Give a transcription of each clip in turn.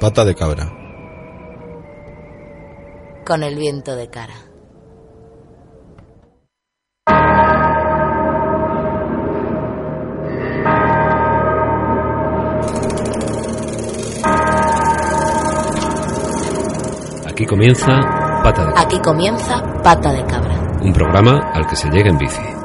Pata de cabra. Con el viento de cara. Aquí comienza Pata de Cabra, Aquí comienza Pata de Cabra. un programa al que se llega en bici.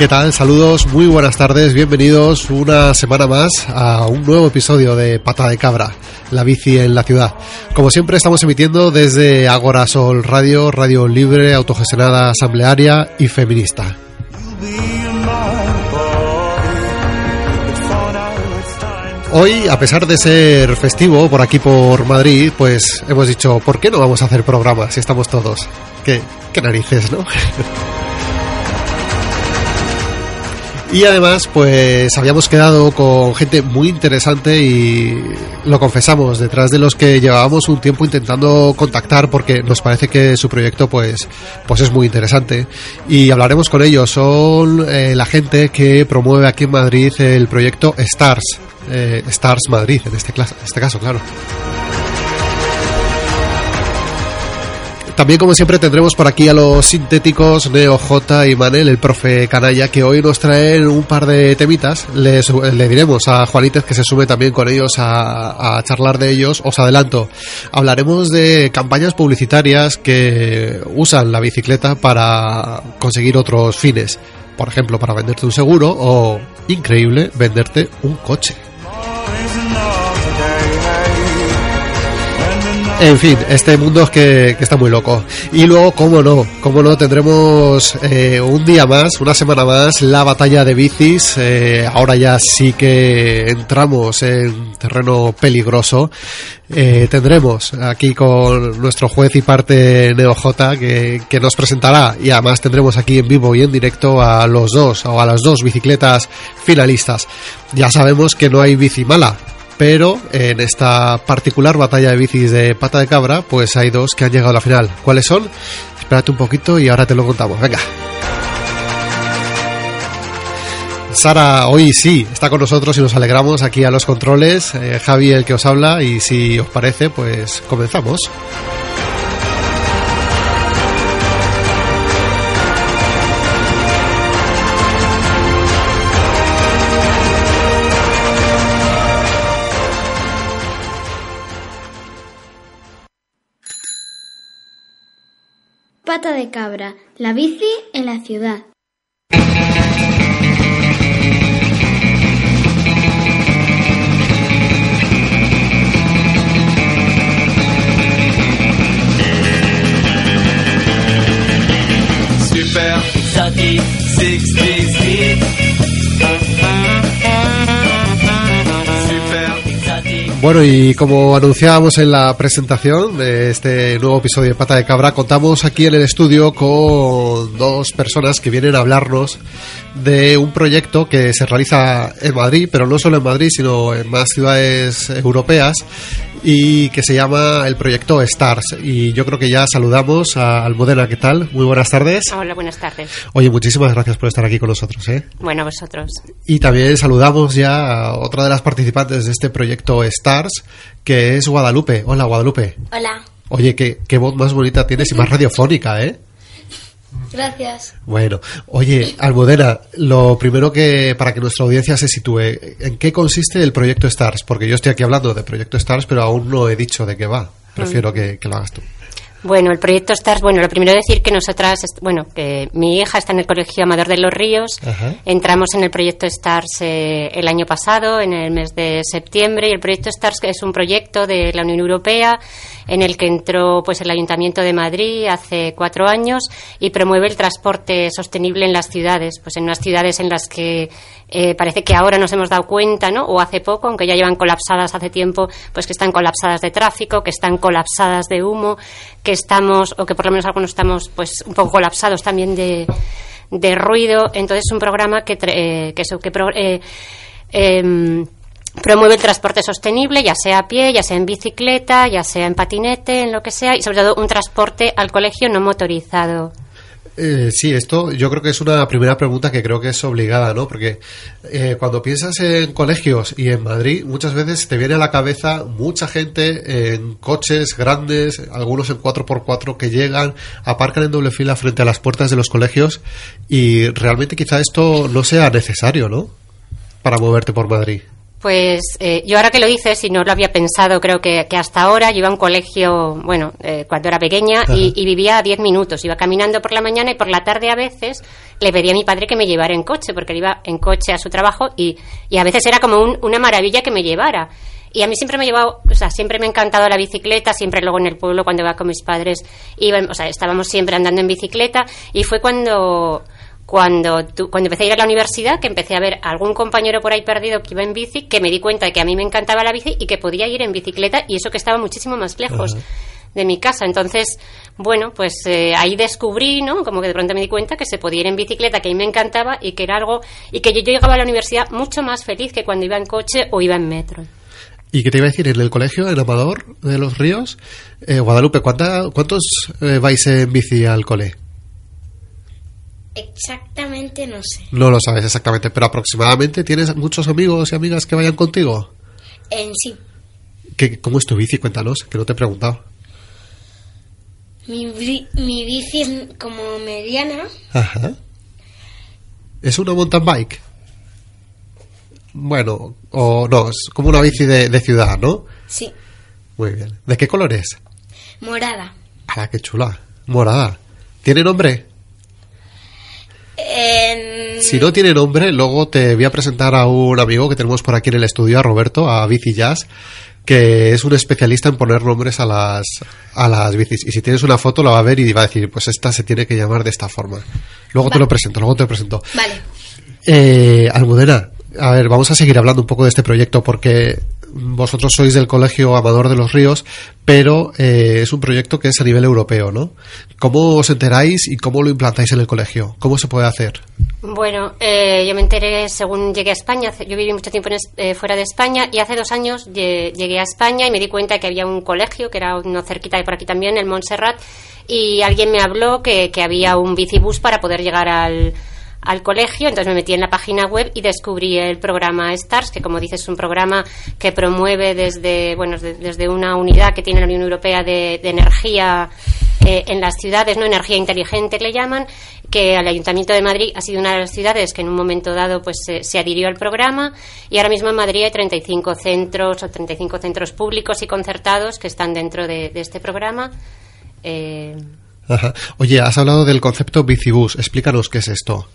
¿Qué tal? Saludos, muy buenas tardes, bienvenidos una semana más a un nuevo episodio de Pata de Cabra, la bici en la ciudad. Como siempre estamos emitiendo desde Agora Sol Radio, radio libre, autogestionada, asamblearia y feminista. Hoy, a pesar de ser festivo por aquí por Madrid, pues hemos dicho, ¿por qué no vamos a hacer programa si estamos todos? ¿Qué, qué narices, no? Y además, pues habíamos quedado con gente muy interesante y lo confesamos, detrás de los que llevábamos un tiempo intentando contactar porque nos parece que su proyecto pues, pues es muy interesante. Y hablaremos con ellos. Son eh, la gente que promueve aquí en Madrid el proyecto STARS. eh, Stars Madrid, en este, este caso, claro. También, como siempre, tendremos por aquí a los sintéticos Neo J y Manel, el profe canalla, que hoy nos traen un par de temitas. Le, diremos a Juanítez que se sume también con ellos a charlar de ellos. Os adelanto, hablaremos de campañas publicitarias que usan la bicicleta para conseguir otros fines. Por ejemplo, para venderte un seguro o, increíble, venderte un coche. En fin, este mundo es que, que está muy loco. Y luego, cómo no, cómo no, tendremos eh, un día más, una semana más, la batalla de bicis. Eh, ahora ya sí que entramos en terreno peligroso. Eh, tendremos aquí con nuestro juez y parte NeoJ que, que nos presentará y además tendremos aquí en vivo y en directo a los dos o a las dos bicicletas finalistas. Ya sabemos que no hay bici mala, pero en esta particular batalla de bicis de pata de cabra, pues hay dos que han llegado a la final. ¿Cuáles son? Espérate un poquito y ahora te lo contamos. Venga. Sara, hoy sí, está con nosotros y nos alegramos aquí a los controles. Eh, Javi, el que os habla, y si os parece, pues comenzamos. Pata de cabra, la bici en la ciudad. Super exotic 66 Super Bueno, y como anunciábamos en la presentación de este nuevo episodio de Pata de Cabra, contamos aquí en el estudio con dos personas que vienen a hablarnos de un proyecto que se realiza en Madrid, pero no solo en Madrid, sino en más ciudades europeas, y que se llama el proyecto STARS. Y yo creo que ya saludamos a Almudena, ¿qué tal? Muy buenas tardes. Hola, buenas tardes. Oye, muchísimas gracias por estar aquí con nosotros, ¿eh? Bueno, vosotros. Y también saludamos ya a otra de las participantes de este proyecto STARS, que es Guadalupe. Hola, Guadalupe. Hola, Oye, qué, qué voz más bonita tienes y más radiofónica, ¿eh? Gracias. Bueno, oye, Almudena, lo primero que, para que nuestra audiencia se sitúe, ¿en qué consiste el proyecto STARS? Porque yo estoy aquí hablando de proyecto STARS, pero aún no he dicho de qué va. Prefiero que, que lo hagas tú. Bueno, el proyecto STARS, bueno, lo primero decir que nosotras, bueno, que mi hija está en el Colegio Amador de los Ríos. Ajá. Entramos en el proyecto STARS eh, el año pasado, en el mes de septiembre, y el proyecto STARS es un proyecto de la Unión Europea en el que entró pues el Ayuntamiento de Madrid hace cuatro años y promueve el transporte sostenible en las ciudades, pues en unas ciudades en las que eh, parece que ahora nos hemos dado cuenta, ¿no? O hace poco, aunque ya llevan colapsadas hace tiempo, pues que están colapsadas de tráfico, que están colapsadas de humo, que estamos, o que por lo menos algunos estamos, pues un poco colapsados también de, de ruido. Entonces es un programa que, eh, que, que pro- eh, em, promueve el transporte sostenible, ya sea a pie, ya sea en bicicleta, ya sea en patinete, en lo que sea, y sobre todo un transporte al colegio no motorizado. Eh, sí, esto yo creo que es una primera pregunta que creo que es obligada, ¿no? Porque eh, cuando piensas en colegios y en Madrid, muchas veces te viene a la cabeza mucha gente en coches grandes, algunos en 4x4 que llegan, aparcan en doble fila frente a las puertas de los colegios y realmente quizá esto no sea necesario, ¿no? Para moverte por Madrid. Pues eh, yo ahora que lo dices y no lo había pensado, creo que, que hasta ahora yo iba a un colegio, bueno, eh, cuando era pequeña y, y vivía a 10 minutos. Iba caminando por la mañana y por la tarde a veces le pedía a mi padre que me llevara en coche, porque él iba en coche a su trabajo y, y a veces era como un- una maravilla que me llevara. Y a mí siempre me ha llevado, o sea, siempre me ha encantado la bicicleta, siempre luego en el pueblo cuando iba con mis padres, iba, o sea, estábamos siempre andando en bicicleta y fue cuando cuando, tu- cuando empecé a ir a la universidad, que empecé a ver a algún compañero por ahí perdido que iba en bici, que me di cuenta de que a mí me encantaba la bici y que podía ir en bicicleta y eso que estaba muchísimo más lejos de mi casa. Entonces, bueno, pues eh, ahí descubrí, ¿no? Como que de pronto me di cuenta que se podía ir en bicicleta, que a mí me encantaba y que era algo, y que yo, yo llegaba a la universidad mucho más feliz que cuando iba en coche o iba en metro. ¿Y qué te iba a decir? En el colegio, en Amador de los Ríos, eh, Guadalupe, ¿cuánta- ¿cuántos eh, vais en bici al cole? Exactamente no sé. No lo sabes exactamente, pero aproximadamente tienes muchos amigos y amigas que vayan contigo. En sí. ¿Qué, ¿Cómo es tu bici? Cuéntanos, que no te he preguntado. Mi, mi bici es como mediana. Ajá. ¿Es una mountain bike? Bueno, o no, es como una bici de, de ciudad, ¿no? Sí. Muy bien. ¿De qué color es? Morada. ¡Hala, qué chula! Morada. ¿Tiene nombre? En- Si no tiene nombre, luego te voy a presentar a un amigo que tenemos por aquí en el estudio, a Roberto, a Bici Jazz, que es un especialista en poner nombres a las, a las bicis. Y si tienes una foto, la va a ver y va a decir, pues esta se tiene que llamar de esta forma. Luego te lo presento, luego te lo presento. Vale. Eh, Almudena, a ver, vamos a seguir hablando un poco de este proyecto porque vosotros sois del Colegio Amador de los Ríos, pero eh, es un proyecto que es a nivel europeo, ¿no? ¿Cómo os enteráis y cómo lo implantáis en el colegio? ¿Cómo se puede hacer? Bueno, eh, yo me enteré según llegué a España. Yo viví mucho tiempo en eh, fuera de España y hace dos años lle- llegué a España y me di cuenta que había un colegio, que era uno cerquita de por aquí también, el Montserrat, y alguien me habló que, que había un bicibús para poder llegar al, al colegio. Entonces me metí en la página web y descubrí el programa STARS, que como dices es un programa que promueve desde, bueno, de- desde una unidad que tiene la Unión Europea de, energía eh, en las ciudades, no energía inteligente le llaman, que al Ayuntamiento de Madrid ha sido una de las ciudades que en un momento dado pues se, se adhirió al programa y ahora mismo en Madrid hay 35 centros o 35 centros públicos y concertados que están dentro de, este programa. Eh. Oye, has hablado del concepto bicibús. Explícanos qué es esto.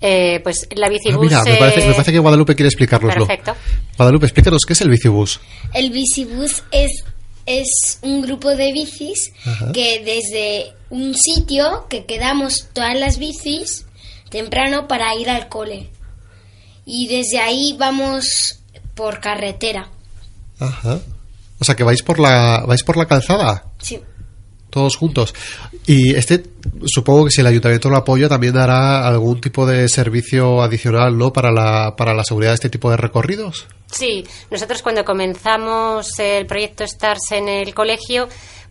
Eh, pues la Ah, bicibús. mira, me parece, me parece que Guadalupe quiere explicárnoslo. Perfecto. Guadalupe, explícanos qué es el bicibús. El bicibús es, es un grupo de bicis Ajá. que desde un sitio que quedamos todas las bicis temprano para ir al cole. Y desde ahí vamos por carretera. Ajá. O sea, que vais por la, vais por la calzada. Sí. Todos juntos. Y este, supongo que si el ayuntamiento lo apoya, también dará algún tipo de servicio adicional, ¿no? Para la, para la seguridad de este tipo de recorridos. Sí, nosotros cuando comenzamos el proyecto STARS en el colegio,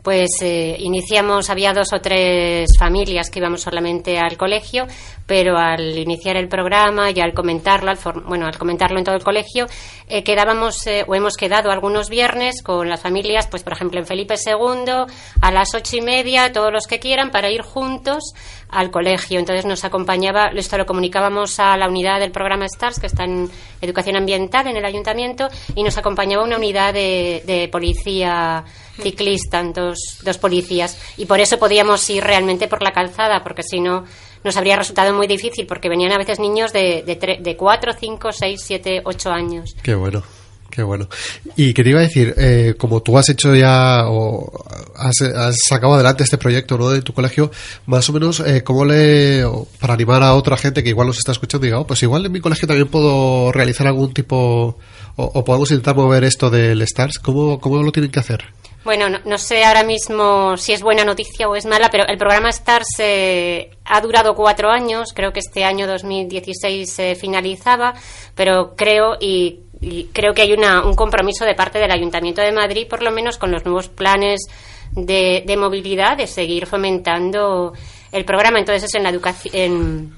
pues eh, iniciamos, había dos o tres familias que íbamos solamente al colegio, pero al iniciar el programa y al comentarlo, al bueno, al comentarlo en todo el colegio, eh, quedábamos eh, o hemos quedado algunos viernes con las familias, pues por ejemplo en Felipe II a las ocho y media, todos los que quieran, para ir juntos al colegio. Entonces nos acompañaba, esto lo comunicábamos a la unidad del programa STARS, que está en educación ambiental en el ayuntamiento, y nos acompañaba una unidad de, policía ciclistas, dos, dos policías. Y por eso podíamos ir realmente por la calzada, porque si no nos habría resultado muy difícil, porque venían a veces niños de, de, de 4, 5, 6, 7, 8 años. Qué bueno. Qué bueno. Y que te iba a decir, eh, como tú has hecho ya o has, sacado adelante este proyecto ¿no? de tu colegio, más o menos, eh, ¿cómo le, para animar a otra gente que igual nos está escuchando diga, oh, pues igual en mi colegio también puedo realizar algún tipo, o, o podemos intentar mover esto del STARS, ¿cómo, cómo lo tienen que hacer? Bueno, no, no sé ahora mismo si es buena noticia o es mala, pero el programa STARS eh, ha durado cuatro años, creo que este año 2016 se finalizaba, pero creo y, y creo que hay una, un compromiso de parte del Ayuntamiento de Madrid, por lo menos con los nuevos planes de, de movilidad, de seguir fomentando el programa. Entonces, en la educación.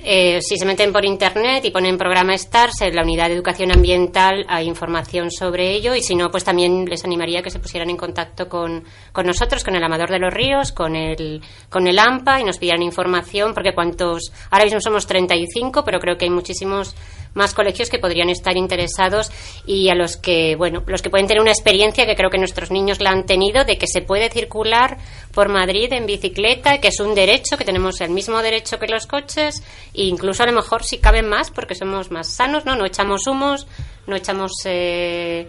Eh, si se meten por internet y ponen programa STARS, en la unidad de educación ambiental hay información sobre ello y si no, pues también les animaría que se pusieran en contacto con, con nosotros, con el Amador de los Ríos, con el, con el AMPA y nos pidieran información porque cuantos, ahora mismo somos 35, pero creo que hay muchísimos más colegios que podrían estar interesados y a los que, bueno, los que pueden tener una experiencia que creo que nuestros niños la han tenido de que se puede circular por Madrid en bicicleta, que es un derecho, que tenemos el mismo derecho que los coches e incluso a lo mejor si caben más porque somos más sanos, ¿no? No echamos humos, no echamos... Eh,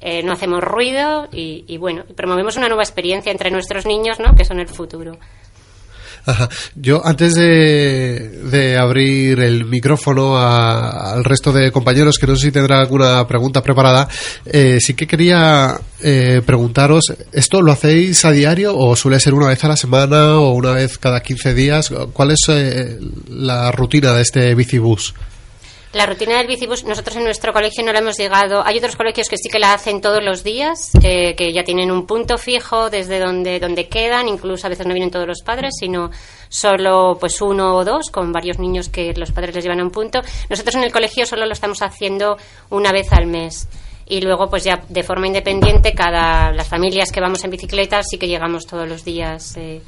eh, no hacemos ruido y, y bueno, promovemos una nueva experiencia entre nuestros niños, ¿no? Que son el futuro. Ajá. Yo, antes de, abrir el micrófono a- al resto de compañeros, que no sé si tendrá alguna pregunta preparada, eh, sí que quería eh, preguntaros, ¿esto lo hacéis a diario o suele ser una vez a la semana o una vez cada 15 días? ¿Cuál es eh, la rutina de este bicibús? La rutina del bicibus, nosotros en nuestro colegio no la hemos llegado. Hay otros colegios que sí que la hacen todos los días, eh, que ya tienen un punto fijo desde donde, donde quedan. Incluso a veces no vienen todos los padres, sino solo pues uno o dos, con varios niños que los padres les llevan a un punto. Nosotros en el colegio solo lo estamos haciendo una vez al mes. Y luego, pues ya de forma independiente, cada las familias que vamos en bicicleta sí que llegamos todos los días eh,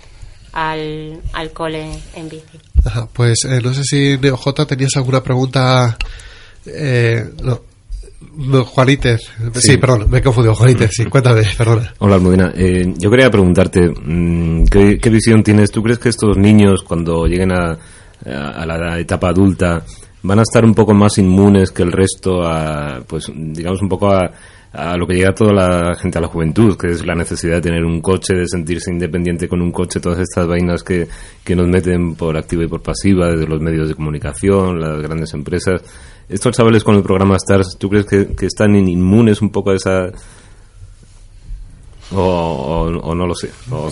al, al cole en bici. Ajá, pues eh, no sé si NeoJ tenías alguna pregunta. Eh, no. No, Juanítez. Sí. Sí. perdón, me he confundido. Juanítez, sí, cuéntame, perdona. Hola, Almudena. Eh, yo quería preguntarte, mm, ¿qué, qué visión tienes? ¿Tú crees que estos niños, cuando lleguen a, a la etapa adulta, van a estar un poco más inmunes que el resto a, pues, digamos, un poco a, a lo que llega toda la gente a la juventud, que es la necesidad de tener un coche, de sentirse independiente con un coche, todas estas vainas que, que nos meten por activa y por pasiva, desde los medios de comunicación, las grandes empresas. Estos chavales con el programa STARS, ¿tú crees que, que están in- inmunes un poco a esa, o, o- o no lo sé. O,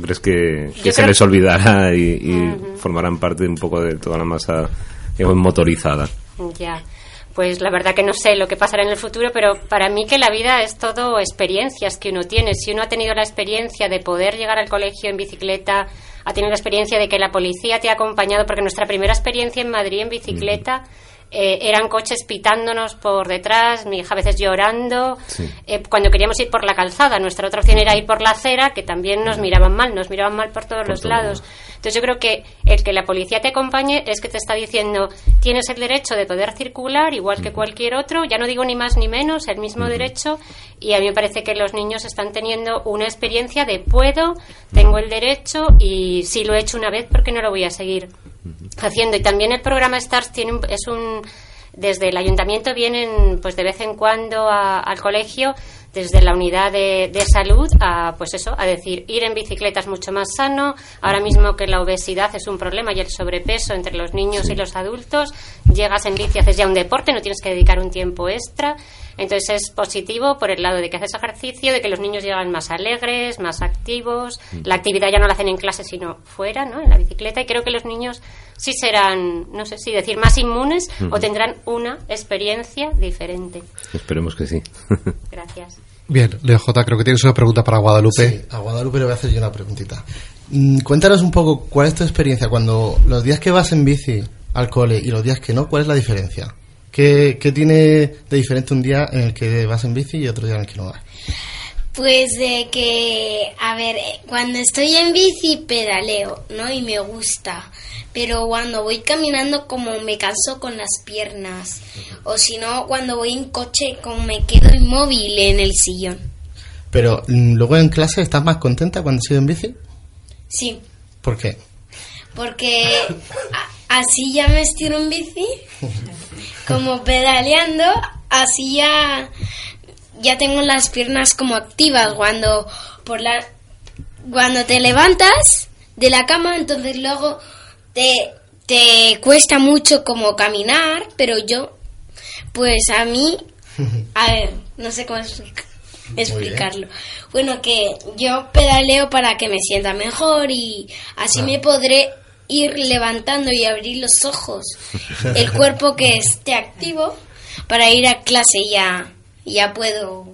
crees que, que se les olvidará y, y formarán parte un poco de toda la masa digamos, motorizada. Ya. Pues la verdad que no sé lo que pasará en el futuro, pero para mí que la vida es todo experiencias que uno tiene. Si uno ha tenido la experiencia de poder llegar al colegio en bicicleta, ha tenido la experiencia de que la policía te ha acompañado, porque nuestra primera experiencia en Madrid en bicicleta eh, eran coches pitándonos por detrás, mi hija a veces llorando. Sí. Eh, cuando queríamos ir por la calzada, nuestra otra opción era ir por la acera, que también nos miraban mal, nos miraban mal por todos Por los todo. lados. Entonces yo creo que el que la policía te acompañe es que te está diciendo tienes el derecho de poder circular igual que cualquier otro, ya no digo ni más ni menos, el mismo derecho y a mí me parece que los niños están teniendo una experiencia de puedo, tengo el derecho y si lo he hecho una vez, ¿por qué no lo voy a seguir haciendo? Y también el programa STARS tiene es un desde el ayuntamiento vienen pues de vez en cuando al colegio desde la unidad de, de salud a pues eso a decir ir en bicicleta es mucho más sano. Ahora mismo que la obesidad es un problema y el sobrepeso entre los niños y los adultos llegas en bici haces ya un deporte no tienes que dedicar un tiempo extra. Entonces es positivo por el lado de que haces ejercicio de que los niños llegan más alegres más activos. La actividad ya no la hacen en clase sino fuera no en la bicicleta. Y creo que los niños sí serán no sé si decir más inmunes o tendrán una experiencia diferente. Esperemos que sí. gracias Bien, NeoJ, creo que tienes una pregunta para Guadalupe. Sí, a Guadalupe le voy a hacer yo una preguntita. Mm, Cuéntanos un poco cuál es tu experiencia cuando los días que vas en bici al cole y los días que no, ¿cuál es la diferencia? ¿Qué, qué tiene de diferente un día en el que vas en bici y otro día en el que no vas? Pues de que, a ver, cuando estoy en bici pedaleo, ¿no? Y me gusta. Pero cuando voy caminando como me canso con las piernas. O si no, cuando voy en coche como me quedo inmóvil en el sillón. Pero mm, luego en clase, ¿estás más contenta cuando has ido en bici? Sí, ¿Por qué? porque así ya me estiro en bici, como pedaleando, así ya, ya tengo las piernas como activas cuando por la cuando te levantas de la cama, entonces luego te, te cuesta mucho como caminar, pero yo, pues a mí, a ver, no sé cómo explica- explicarlo. Bueno, que yo pedaleo para que me sienta mejor y así me podré ir levantando y abrir los ojos, el cuerpo que esté activo para ir a clase y ya, ya puedo,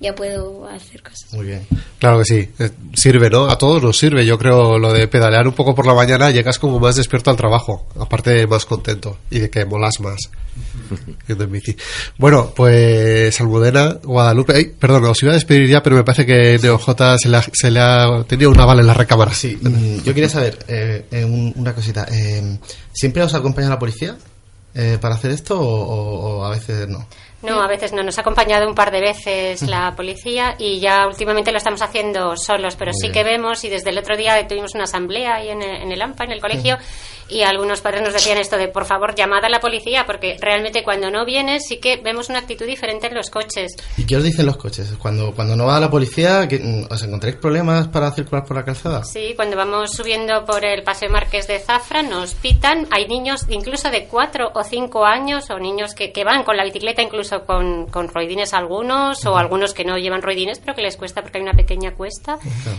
ya puedo hacer cosas. Muy bien. Claro que sí, eh, sirve, ¿no? A todos nos sirve. Yo creo lo de pedalear un poco por la mañana, llegas como más despierto al trabajo, aparte más contento y de que molas más. yendo en bici. Bueno, pues Almudena, Guadalupe, ay, perdón, os iba a despedir ya, pero me parece que NeoJ se le ha, se le ha tenido una bala en la recámara. Sí, yo quería saber eh, eh, un- una cosita. eh, ¿Siempre os acompaña la policía eh, para hacer esto o, o- o a veces no? No, a veces no. Nos ha acompañado un par de veces la policía y ya últimamente lo estamos haciendo solos, pero Muy sí bien. que vemos y desde el otro día tuvimos una asamblea ahí en el, en el AMPA, en el colegio, y algunos padres nos decían esto de, por favor, llamad a la policía, porque realmente cuando no viene sí que vemos una actitud diferente en los coches. ¿Y qué os dicen los coches? Cuando, cuando no va la policía, mm, ¿os encontráis problemas para circular por la calzada? Sí, cuando vamos subiendo por el Paseo Marqués de Zafra nos pitan. Hay niños incluso de 4 o 5 años o niños que, que van con la bicicleta incluso con, con roidines algunos o algunos que no llevan roidines pero que les cuesta porque hay una pequeña cuesta.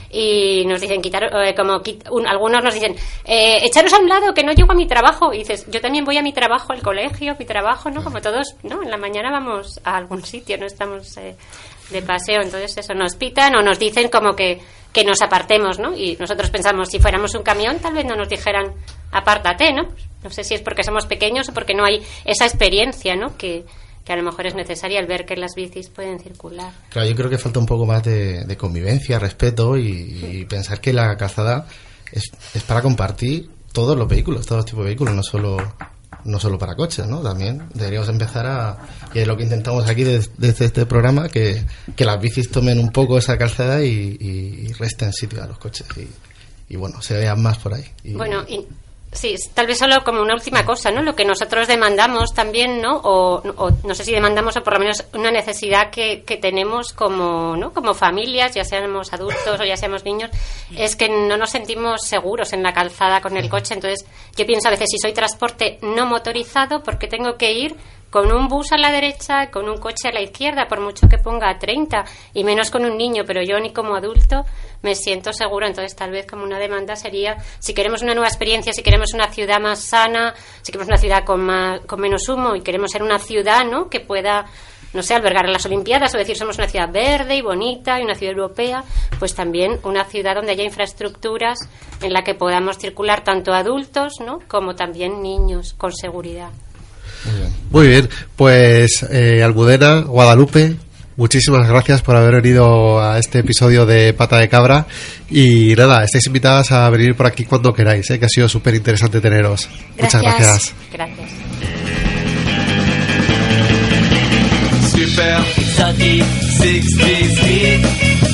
Y nos dicen quitar, eh, como quit- un- algunos nos dicen eh, echaros a un lado que no llego a mi trabajo. Y dices, yo también voy a mi trabajo, al colegio, mi trabajo, ¿no? Como todos, ¿no? En la mañana vamos a algún sitio, no estamos... eh, de paseo, entonces eso nos pitan o nos dicen como que, que nos apartemos, ¿no? Y nosotros pensamos, si fuéramos un camión, tal vez no nos dijeran, apártate, ¿no? No sé si es porque somos pequeños o porque no hay esa experiencia, ¿no? Que, que a lo mejor es necesaria al ver que las bicis pueden circular. Claro, yo creo que falta un poco más de, de convivencia, respeto y, y pensar que la calzada es, es para compartir todos los vehículos, todos los tipos de vehículos, no solo no solo para coches, ¿no? También deberíamos empezar a, y es lo que intentamos aquí des- desde este programa, que, que las bicis tomen un poco esa calzada y, y resten sitio a los coches y, y bueno, se vean más por ahí. Y- Bueno, y, sí, tal vez solo como una última cosa, ¿no? Lo que nosotros demandamos también, ¿no? O, o no sé si demandamos o por lo menos una necesidad que, que tenemos como, ¿no? Como familias, ya seamos adultos o ya seamos niños, es que no nos sentimos seguros en la calzada con el coche. Entonces, yo pienso a veces, si soy transporte no motorizado, ¿por qué tengo que ir con un bus a la derecha, con un coche a la izquierda, por mucho que ponga 30, y menos con un niño, pero yo ni como adulto me siento seguro. Entonces, tal vez como una demanda sería, si queremos una nueva experiencia, si queremos una ciudad más sana, si queremos una ciudad con, más, con menos humo y queremos ser una ciudad ¿no? que pueda, no sé, albergar las Olimpiadas o decir somos una ciudad verde y bonita y una ciudad europea, pues también una ciudad donde haya infraestructuras en la que podamos circular tanto adultos ¿no? como también niños con seguridad. Muy bien, pues eh, Almudena, Guadalupe, muchísimas gracias por haber venido a este episodio de Pata de Cabra y nada, estáis invitadas a venir por aquí cuando queráis, eh, que ha sido súper interesante teneros. Muchas gracias. Gracias. Super exotic 60 speed. Super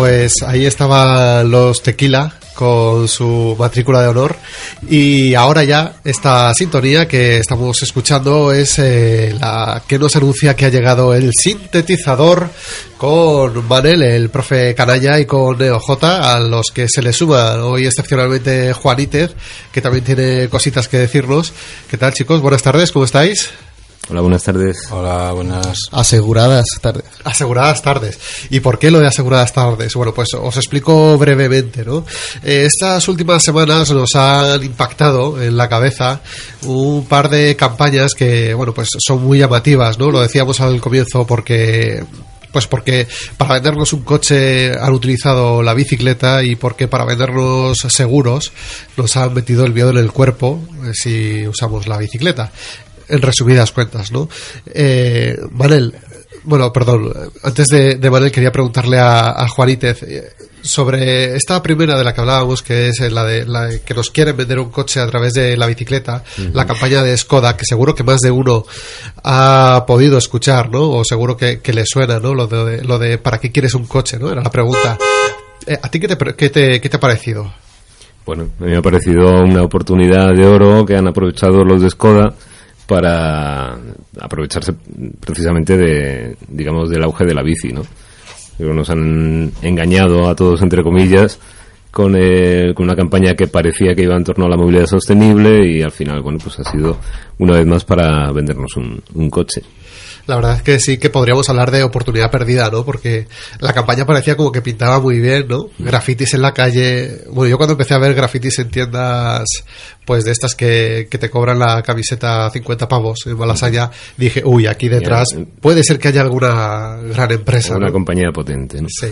pues ahí estaban los Tequila con su matrícula de honor y ahora ya esta sintonía que estamos escuchando es eh, la que nos anuncia que ha llegado el sintetizador con Manel, el profe Canalla y con Neo J, a los que se le suma hoy excepcionalmente Juanítez, que también tiene cositas que decirnos. ¿Qué tal chicos? Buenas tardes, ¿cómo estáis? Hola, buenas tardes. Hola, buenas. Aseguradas tardes. Aseguradas tardes. ¿Y por qué lo de aseguradas tardes? Bueno, pues os explico brevemente, ¿no? Eh, estas últimas semanas nos han impactado en la cabeza un par de campañas que, bueno, pues son muy llamativas, ¿no? Lo decíamos al comienzo porque pues porque para vendernos un coche han utilizado la bicicleta y porque para vendernos seguros nos han metido el miedo en el cuerpo eh, si usamos la bicicleta en resumidas cuentas, ¿no? Eh, Manel, bueno, perdón, antes de, de Manel quería preguntarle a, a Juanítez eh, sobre esta primera de la que hablábamos, que es la de la de que nos quieren vender un coche a través de la bicicleta, la campaña de Skoda, que seguro que más de uno ha podido escuchar, ¿no? O seguro que, que le suena, ¿no? Lo de, lo de ¿para qué quieres un coche, ¿no? Era la pregunta. Eh, ¿A ti qué te, qué te, qué te ha parecido? Bueno, a mí me ha parecido una oportunidad de oro que han aprovechado los de Skoda para aprovecharse precisamente de, digamos, del auge de la bici, ¿no? Nos han engañado a todos, entre comillas, con, eh, con una campaña que parecía que iba en torno a la movilidad sostenible y al final, bueno, pues ha sido una vez más para vendernos un, un coche. La verdad es que sí que podríamos hablar de oportunidad perdida, ¿no? Porque la campaña parecía como que pintaba muy bien, ¿no? Grafitis en la calle. Bueno, yo cuando empecé a ver grafitis en tiendas, pues de estas que, que te cobran la camiseta 50 pavos en Malasaya, dije, uy, aquí detrás puede ser que haya alguna gran empresa. Una ¿no? compañía potente, ¿no? Sí.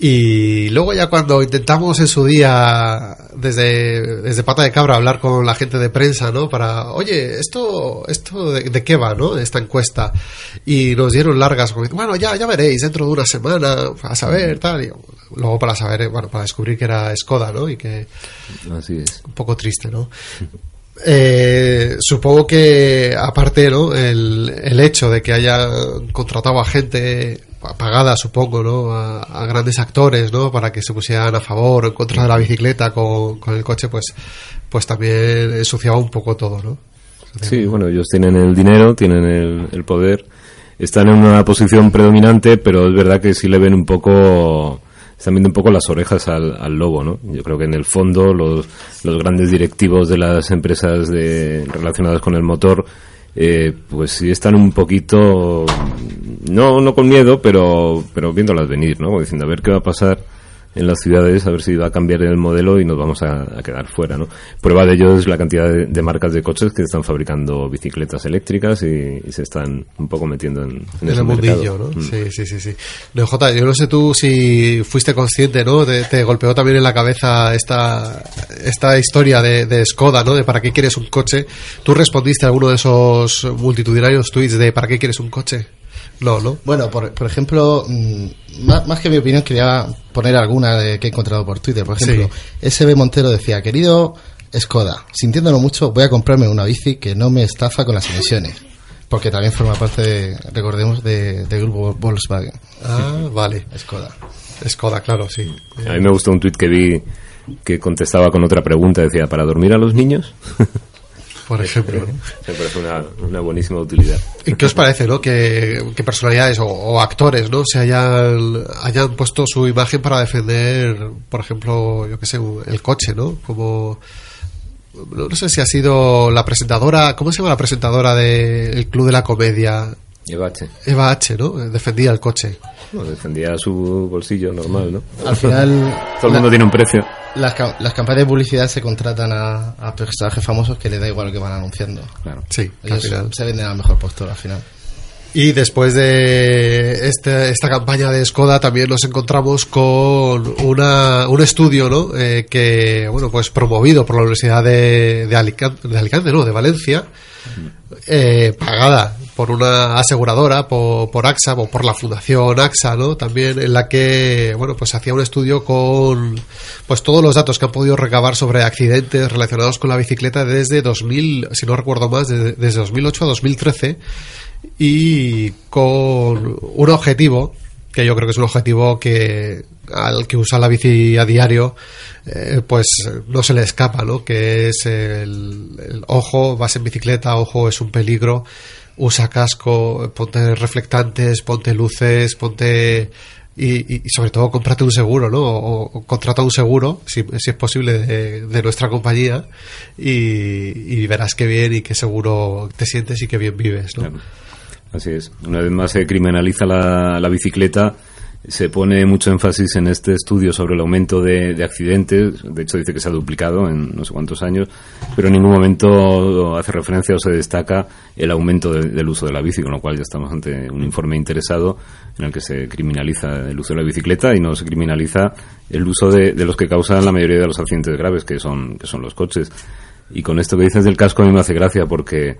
Y luego ya cuando intentamos en su día desde, desde pata de cabra hablar con la gente de prensa, ¿no? Para, oye, esto, esto de, de qué va, ¿no? Esta encuesta. Y nos dieron largas, bueno, ya, ya veréis, dentro de una semana, a saber, tal. Y luego para saber, eh, bueno, para descubrir que era Skoda, ¿no? Y que, Así es. un poco triste, ¿no? Eh, supongo que aparte no el, el hecho de que haya contratado a gente pagada supongo no a, a grandes actores no para que se pusieran a favor o en contra de la bicicleta con, con el coche pues pues también ensuciaba un poco todo no Sí, bueno, ellos tienen el dinero, tienen el, el poder, están en una posición predominante, pero es verdad que sí le ven un poco, están viendo un poco las orejas al, al lobo, ¿no? Yo creo que en el fondo los, los grandes directivos de las empresas de, relacionadas con el motor, eh, pues sí están un poquito, no, no con miedo, pero, pero viéndolas venir, ¿no? Diciendo, a ver qué va a pasar en las ciudades, a ver si va a cambiar el modelo y nos vamos a, a quedar fuera, ¿no? Prueba de ello es la cantidad de, de marcas de coches que están fabricando bicicletas eléctricas y, y se están un poco metiendo en, en en ese el mundillo, mercado. ¿no? Mm. Sí, sí, sí, sí. No, Jota, yo no sé tú si fuiste consciente, ¿no? Te, te golpeó también en la cabeza esta, esta historia de, de Skoda, ¿no? De para qué quieres un coche. ¿Tú respondiste a alguno de esos multitudinarios tweets de para qué quieres un coche? No, ¿no? Bueno, por, por ejemplo, mm, más, más que mi opinión, quería poner alguna de que he encontrado por Twitter. Por ejemplo, SB Montero decía, querido Skoda, sintiéndolo mucho, voy a comprarme una bici que no me estafa con las emisiones. Porque también forma parte, de, recordemos, de- del grupo Volkswagen. Ah, vale. Skoda. Skoda, claro, sí. A mí me gustó un tuit que vi que contestaba con otra pregunta, decía, ¿para dormir a los niños? Por ejemplo. Me parece una, una buenísima utilidad. ¿Y qué os parece, no? Que, que personalidades o, o actores, ¿no? Se hayan, hayan puesto su imagen para defender, por ejemplo, yo qué sé, el coche, ¿no? Como, no, no sé si ha sido la presentadora, ¿cómo se llama la presentadora del Club de la Comedia? Evache. Eva H, ¿no? Defendía el coche. Bueno, defendía su bolsillo normal, ¿no? Al final... Todo el mundo la- tiene un precio. Las, ca- las campañas de publicidad se contratan a, a personajes famosos que les da igual lo que van anunciando. Claro. Sí, al Ellos final. se venden al mejor postor al final. Y después de este- esta campaña de Skoda también nos encontramos con una, un estudio, ¿no? Eh, que, bueno, pues promovido por la Universidad de, de Alicante, de Alicante, ¿no? De Valencia, eh, pagada por una aseguradora, por, AXA o por la Fundación AXA, ¿no? También en la que, bueno, pues hacía un estudio con, pues todos los datos que han podido recabar sobre accidentes relacionados con la bicicleta desde 2000, si no recuerdo más, desde, desde 2008 a 2013 y con un objetivo que yo creo que es un objetivo que al que usa la bici a diario eh, pues no se le escapa ¿no? que es el ojo vas en bicicleta ojo es un peligro usa casco ponte reflectantes ponte luces ponte y, sobre todo cómprate un seguro, ¿no? O, contrata un seguro, si, si es posible, de, de nuestra compañía y, verás qué bien y qué seguro te sientes y qué bien vives, ¿no? Así es. Una vez más se criminaliza la bicicleta. Se pone mucho énfasis en este estudio sobre el aumento de, de accidentes. De hecho, dice que se ha duplicado en no sé cuántos años, pero en ningún momento hace referencia o se destaca el aumento de- del uso de la bici, con lo cual ya estamos ante un informe interesado en el que se criminaliza el uso de la bicicleta y no se criminaliza el uso de, de los que causan la mayoría de los accidentes graves, que son, que son los coches. Y con esto que dices del casco a mí me hace gracia porque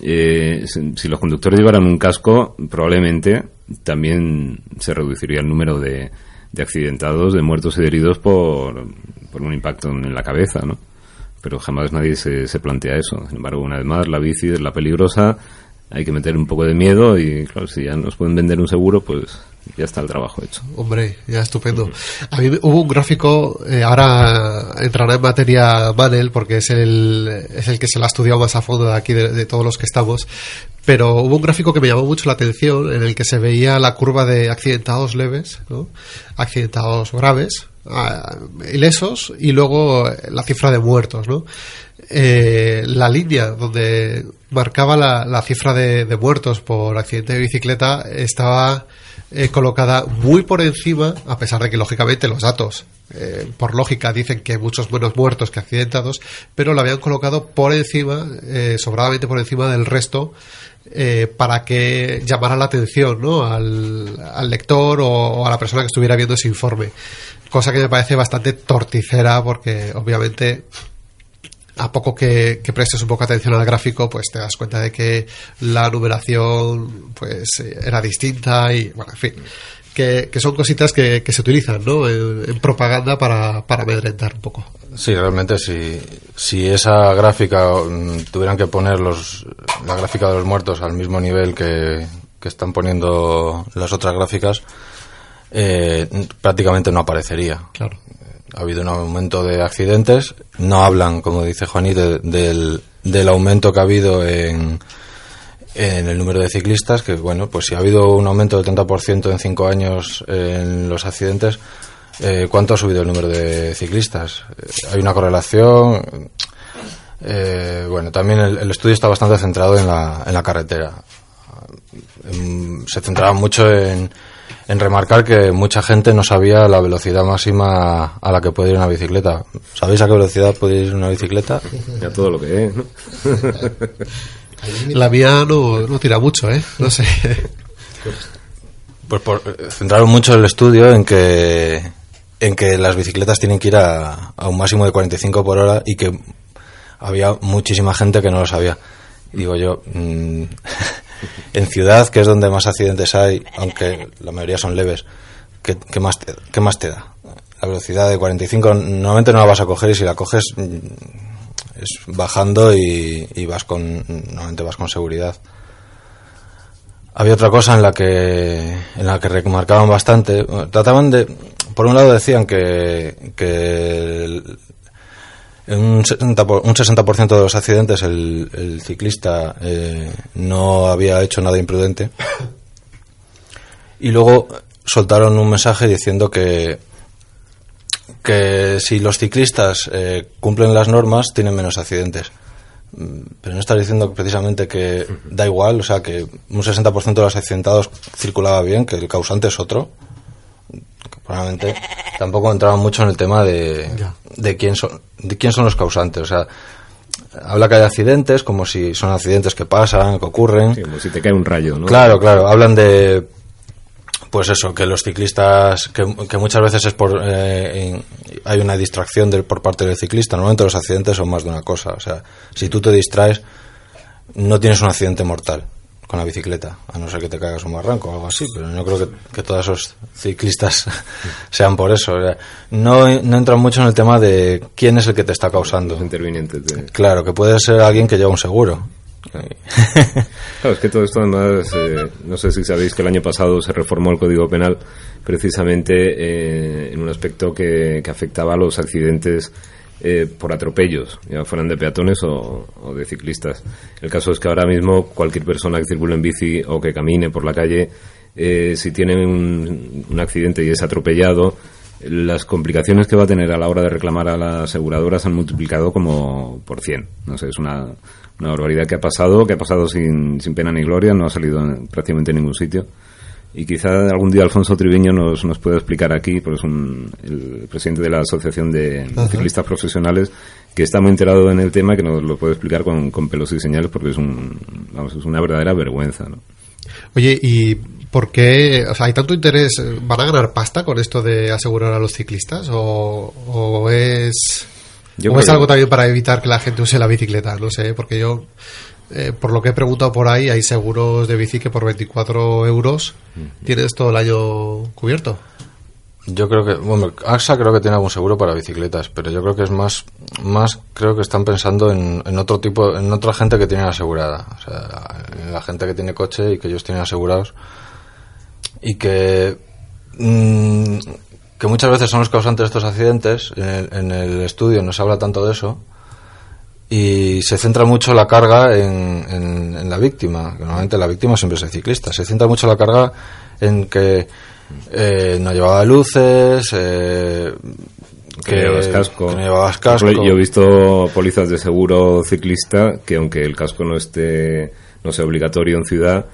eh, si los conductores llevaran un casco, probablemente también se reduciría el número de, de accidentados, de muertos y de heridos por, por un impacto en la cabeza, ¿no? Pero jamás nadie se, se plantea eso. Sin embargo, una vez más, la bici es la peligrosa, hay que meter un poco de miedo y, claro, si ya nos pueden vender un seguro, pues ya está el trabajo hecho. Hombre, ya estupendo. A mí hubo un gráfico, eh, ahora entrará en materia Manel, porque es el, es el que se la ha estudiado más a fondo de aquí, de, de todos los que estamos, pero hubo un gráfico que me llamó mucho la atención, en el que se veía la curva de accidentados leves, ¿no? accidentados graves, ah, ilesos, y luego la cifra de muertos, ¿no? Eh, la línea donde marcaba la, la cifra de, de muertos por accidente de bicicleta estaba eh, colocada muy por encima, a pesar de que lógicamente los datos, eh, por lógica, dicen que hay muchos menos muertos que accidentados, pero la habían colocado por encima, eh, sobradamente por encima del resto, eh, para que llamara la atención ¿no? al, al lector o, o a la persona que estuviera viendo ese informe. Cosa que me parece bastante torticera porque obviamente a poco que, que prestes un poco atención al gráfico, pues te das cuenta de que la numeración pues eh, era distinta y, bueno, en fin, que, que son cositas que, que se utilizan, ¿no? En, en propaganda para, para amedrentar un poco. Sí, realmente si, si esa gráfica mm, tuvieran que poner los, la gráfica de los muertos al mismo nivel que, que están poniendo las otras gráficas, eh, prácticamente no aparecería. Claro. Ha habido un aumento de accidentes, no hablan, como dice Juanito, de- del, del aumento que ha habido en, en el número de ciclistas, que bueno, pues si ha habido un aumento del 30% en cinco años en los accidentes, eh, ¿cuánto ha subido el número de ciclistas? Eh, hay una correlación. eh, bueno, también el, el estudio está bastante centrado en la, en la carretera. Em, se centraba mucho en, en remarcar que mucha gente no sabía la velocidad máxima a la que puede ir una bicicleta. ¿Sabéis a qué velocidad puede ir una bicicleta? Ya todo lo que es, ¿no? La mía no, no tira mucho, ¿eh? No sé. Pues por, eh, centraron mucho el estudio en que en que las bicicletas tienen que ir a, a un máximo de 45 por hora y que había muchísima gente que no lo sabía. Digo yo, mm, en ciudad, que es donde más accidentes hay, aunque la mayoría son leves, ¿qué, qué más, te, qué más te da? La velocidad de 45 normalmente no la vas a coger y si la coges mm, es bajando y, vas con normalmente vas con seguridad. Había otra cosa en la que en la que remarcaban bastante. Trataban de, por un lado decían que, que en un 60%, por- un 60% de los accidentes el, el ciclista eh, no había hecho nada imprudente. Y luego soltaron un mensaje diciendo que que si los ciclistas eh, cumplen las normas tienen menos accidentes. Mm, Pero no estás diciendo precisamente que da igual, o sea, que un 60% de los accidentados circulaba bien, que el causante es otro. Probablemente tampoco entraban mucho en el tema de, de, quién son, de quién son los causantes. O sea, habla que hay accidentes como si son accidentes que pasan, que ocurren. Sí, como si te cae un rayo, ¿no? Claro, claro. Hablan de, pues eso, que los ciclistas, que, que muchas veces es por, eh, en- hay una distracción del- por parte del ciclista. Normalmente los accidentes son más de una cosa. O sea, si tú te distraes, no tienes un accidente mortal. Con la bicicleta, a no ser que te caigas un barranco o algo así, pero no creo que, que todos esos ciclistas sean por eso. No, no entran mucho en el tema de quién es el que te está causando. De- Claro, que puede ser alguien que lleva un seguro. Claro, es que todo esto además, eh, no sé si sabéis que el año pasado se reformó el Código Penal precisamente eh, en un aspecto que, que afectaba a los accidentes eh, por atropellos, ya fueran de peatones o, de ciclistas. El caso es que ahora mismo cualquier persona que circule en bici o que camine por la calle, eh, si tiene un, un accidente y es atropellado, las complicaciones que va a tener a la hora de reclamar a la aseguradora se han multiplicado como por 100. No sé, es una, una barbaridad que ha pasado, que ha pasado sin, sin pena ni gloria, no ha salido en prácticamente en ningún sitio. Y quizá algún día Alfonso Triviño nos, nos pueda explicar aquí, porque es un, el presidente de la Asociación de Ajá. Ciclistas Profesionales, que está muy enterado en el tema, que nos lo puede explicar con, con pelos y señales, porque es, un, vamos, es una verdadera vergüenza. ¿no? Oye, ¿y por qué? O sea, ¿hay tanto interés? ¿Van a ganar pasta con esto de asegurar a los ciclistas? ¿O, o es, Yo o es algo también para evitar que la gente use la bicicleta? No sé, porque yo, eh, por lo que he preguntado por ahí, hay seguros de bici que por 24 euros tienes todo el año cubierto. Yo creo que, bueno, AXA creo que tiene algún seguro para bicicletas, pero yo creo que es más, más creo que están pensando en, en otro tipo, en otra gente que tienen asegurada, o sea, en la gente que tiene coche y que ellos tienen asegurados y que, mm, que muchas veces son los causantes de estos accidentes. En el, en el estudio no se habla tanto de eso y se centra mucho la carga en, en- en la víctima, que normalmente la víctima siempre es el ciclista, se centra mucho la carga en que eh, no llevaba luces, eh, Que, no llevabas casco. que no llevabas casco. Yo he visto pólizas de seguro ciclista que aunque el casco no esté no sea obligatorio en ciudad,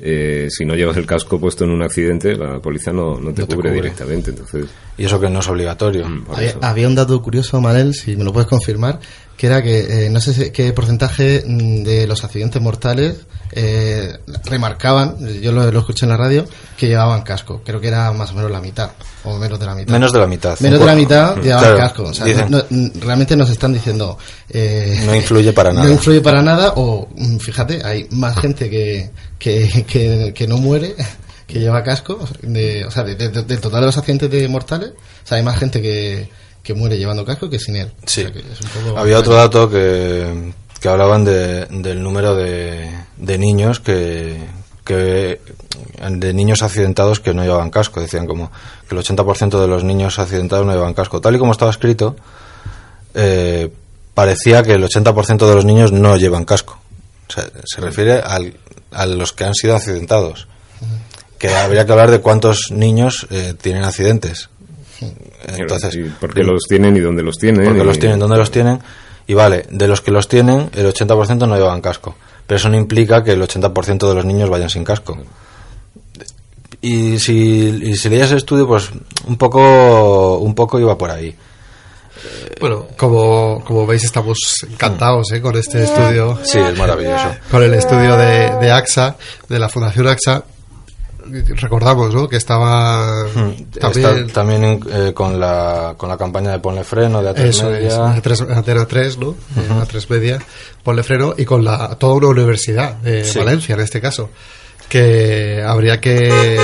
eh, si no llevas el casco puesto en un accidente, la póliza no, no te No te cubre, directamente. Entonces, Y eso que no es obligatorio. por Había, había un dato curioso, Manel, si me lo puedes confirmar, que era que eh, no sé qué porcentaje mm, de los accidentes mortales eh, remarcaban, yo lo, lo escuché en la radio, que llevaban casco. Creo que era más o menos la mitad, o menos de la mitad. Menos de la mitad. Menos de la mitad Cincuenta. llevaban Claro, casco. O sea, dicen- no- no- realmente nos están diciendo... eh, No influye para nada. No influye para nada, o mm, fíjate, hay más gente que, que, que, que no muere que lleva casco, de, o sea, de- de- de- del total de los accidentes de mortales, o sea, hay más gente que, que muere llevando casco que sin él. Sí. O sea, poco- Había otro dato que, que hablaban de, del número de, de niños que, que de niños accidentados que no llevaban casco. Decían como que el 80% de los niños accidentados no llevaban casco. Tal y como estaba escrito, eh, parecía que el 80% de los niños no llevan casco. O sea, se refiere al- a los que han sido accidentados. Que habría que hablar de cuántos niños eh, tienen accidentes. Entonces, y por qué los tienen y dónde los tienen. porque y- los tienen, dónde los tienen. Y vale, de los que los tienen, el 80% no llevan casco. Pero eso no implica que el 80% de los niños vayan sin casco. Y si, y si leías el estudio, pues un poco, un poco iba por ahí. Bueno, como, como veis estamos encantados ¿eh? con este estudio. Sí, es maravilloso. Con el estudio de, de AXA, de la Fundación AXA. Recordamos, ¿no? Que estaba también... Está también eh, con, la, con la campaña de Ponle Freno, de A3 Eso es, Media. A3, Antena 3, ¿no? A3 Media, ponle freno y con la, toda una universidad de Sí. Valencia en este caso, que habría que,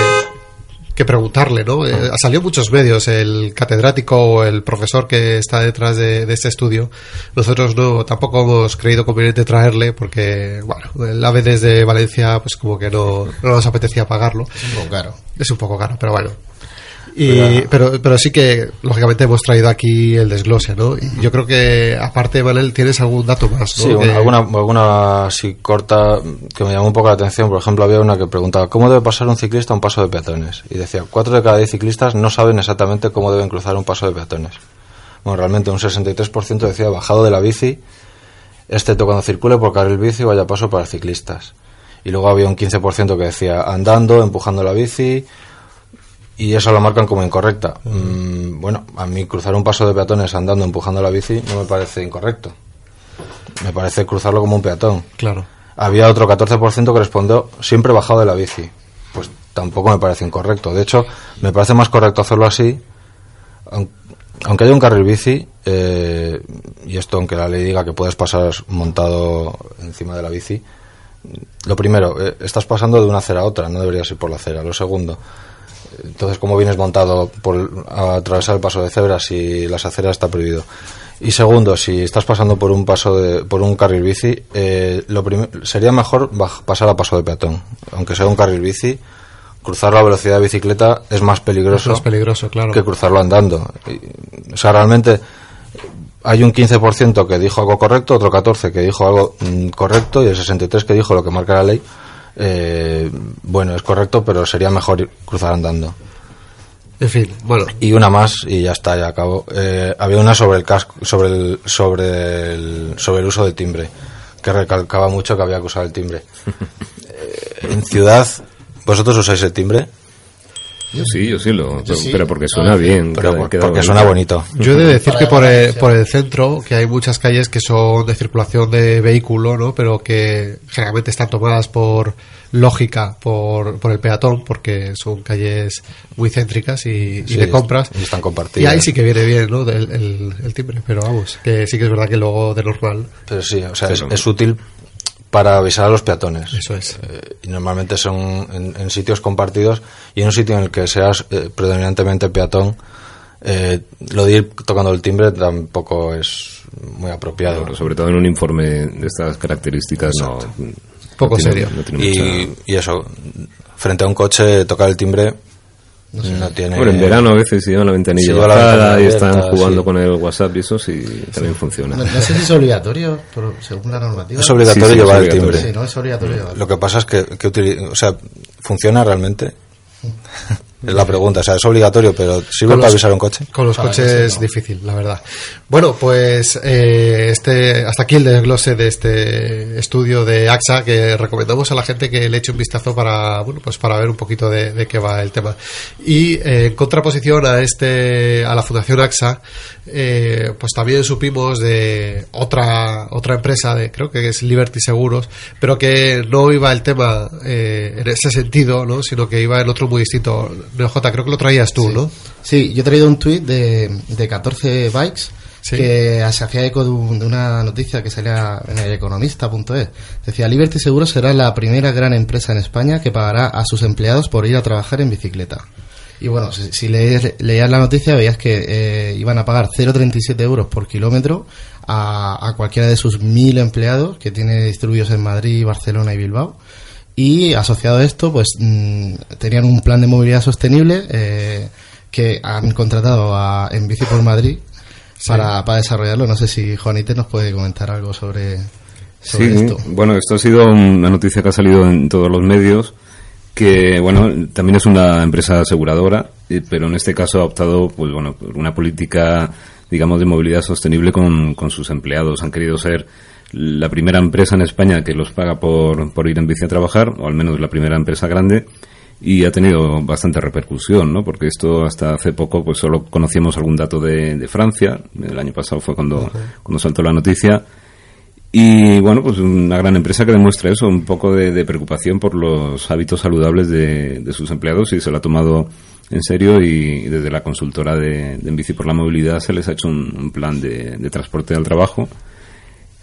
que preguntarle, ¿no? Eh, ha salido muchos medios el catedrático o el profesor que está detrás de, de este estudio. Nosotros no, tampoco hemos creído conveniente traerle porque, bueno, el AVE desde Valencia, pues como que no, no nos apetecía pagarlo. Es un poco caro. Es un poco caro, pero bueno. Y, pero, pero sí que, lógicamente, hemos traído aquí el desglose, ¿no? Y yo creo que, aparte, Manel, tienes algún dato más, ¿no? Sí, Que- alguna, alguna así corta que me llamó un poco la atención. Por ejemplo, había una que preguntaba ¿cómo debe pasar un ciclista un paso de peatones? Y decía, cuatro de cada diez ciclistas no saben exactamente cómo deben cruzar un paso de peatones. Bueno, realmente un 63% decía bajado de la bici, excepto cuando circule por carril bici o haya paso para ciclistas. Y luego había un 15% que decía andando, empujando la bici, y eso lo marcan como incorrecta. Mm, bueno, a mí cruzar un paso de peatones andando, empujando la bici, no me parece incorrecto. Me parece cruzarlo como un peatón. Claro. Había otro 14% que respondió siempre bajado de la bici. Pues tampoco me parece incorrecto. De hecho, me parece más correcto hacerlo así. aun- Aunque haya un carril bici, eh, y esto aunque la ley diga que puedes pasar montado encima de la bici, lo primero, eh, estás pasando de una acera a otra, no deberías ir por la acera. Lo segundo, entonces, ¿cómo vienes montado por a atravesar el paso de cebra si las aceras está prohibido? Y segundo, si estás pasando por un paso de, por un carril bici, eh, lo sería mejor pasar a paso de peatón, aunque sea un carril bici. Cruzar la velocidad de bicicleta es más peligroso, Es más peligroso, claro. que cruzarlo andando. Y, o sea, realmente hay un 15% que dijo algo correcto, otro 14% que dijo algo mm, correcto y el 63% que dijo lo que marca la ley. Eh, bueno, es correcto, pero sería mejor cruzar andando. En fin, bueno. Y una más y ya está, ya acabo. Eh, había una sobre el casco, sobre el, sobre el, sobre el uso del timbre, que recalcaba mucho que había que usar el timbre. Eh, en ciudad, ¿vosotros usáis el timbre? Yo sí, yo sí lo. Yo sí. Pero porque suena bien. Pero queda- por- queda porque suena bonito. Yo he de decir que por el, por el centro, que hay muchas calles que son de circulación de vehículo, ¿no? Pero que generalmente están tomadas por lógica, por, por el peatón, porque son calles muy céntricas y, y Sí, de compras. y están Y compartidas. ahí sí que viene bien, ¿no? El, el timbre, pero vamos, que sí que es verdad que luego de normal. Pero sí, o sea, es, es útil para avisar a los peatones. Eso es. Eh, y normalmente son en, en sitios compartidos y en un sitio en el que seas eh, predominantemente peatón, eh, lo de ir tocando el timbre tampoco es muy apropiado. Claro, sobre todo en un informe de estas características, no. Poco no tiene- serio. no tiene y, mucha- y eso, frente a un coche, tocar el timbre no, tiene. Bueno, en verano a veces llevan la ventanilla lleva la y están abierta, jugando sí. con el WhatsApp y eso sí también funciona. No, no sé si es obligatorio, pero según la normativa. Es obligatorio Sí, sí, es llevar el obligatorio. timbre. Sí, no es obligatorio. Lo que pasa es que, que o sea, ¿funciona realmente? Es la pregunta. O sea, es obligatorio, pero ¿sirve para avisar un coche? Con los Para coches coches, es no. difícil, la verdad. Bueno, pues eh, este hasta aquí el desglose de este estudio de AXA que recomendamos a la gente que le eche un vistazo para bueno pues para ver un poquito de, de qué va el tema. Y eh, en contraposición a este a la Fundación AXA, eh, pues también supimos de otra otra empresa de creo que es Liberty Seguros, pero que no iba el tema eh, en ese sentido, ¿no? sino que iba en otro muy distinto. J, creo que lo traías tú, ¿no? Sí, yo he traído un tuit de, de 14 bikes Sí. que se hacía eco de, un- de una noticia que salía en el economista.es. Decía, Liberty Seguro será la primera gran empresa en España que pagará a sus empleados por ir a trabajar en bicicleta. Y bueno, si, si leías la noticia veías que eh, iban a pagar 0,37 euros por kilómetro a, a cualquiera de sus mil empleados que tiene distribuidos en Madrid, Barcelona y Bilbao. Y asociado a esto, pues mm, tenían un plan de movilidad sostenible eh, que han contratado a, en Bici por Madrid para, para desarrollarlo. No sé si Juanite nos puede comentar algo sobre, sobre Sí, esto. bueno, esto ha sido una noticia que ha salido en todos los medios, que, bueno, también es una empresa aseguradora, eh, pero en este caso ha optado, pues bueno, por una política, digamos, de movilidad sostenible con, con sus empleados. Han querido ser la primera empresa en España que los paga por, por ir en bici a trabajar, o al menos la primera empresa grande, y ha tenido bastante repercusión, ¿no? Porque esto hasta hace poco pues solo conocíamos algún dato de, de Francia, el año pasado fue cuando, cuando saltó la noticia, y bueno, pues una gran empresa que demuestra eso, un poco de, preocupación por los hábitos saludables de, sus empleados y se lo ha tomado en serio y desde la consultora de, de En Bici por la Movilidad se les ha hecho un, plan de transporte al trabajo.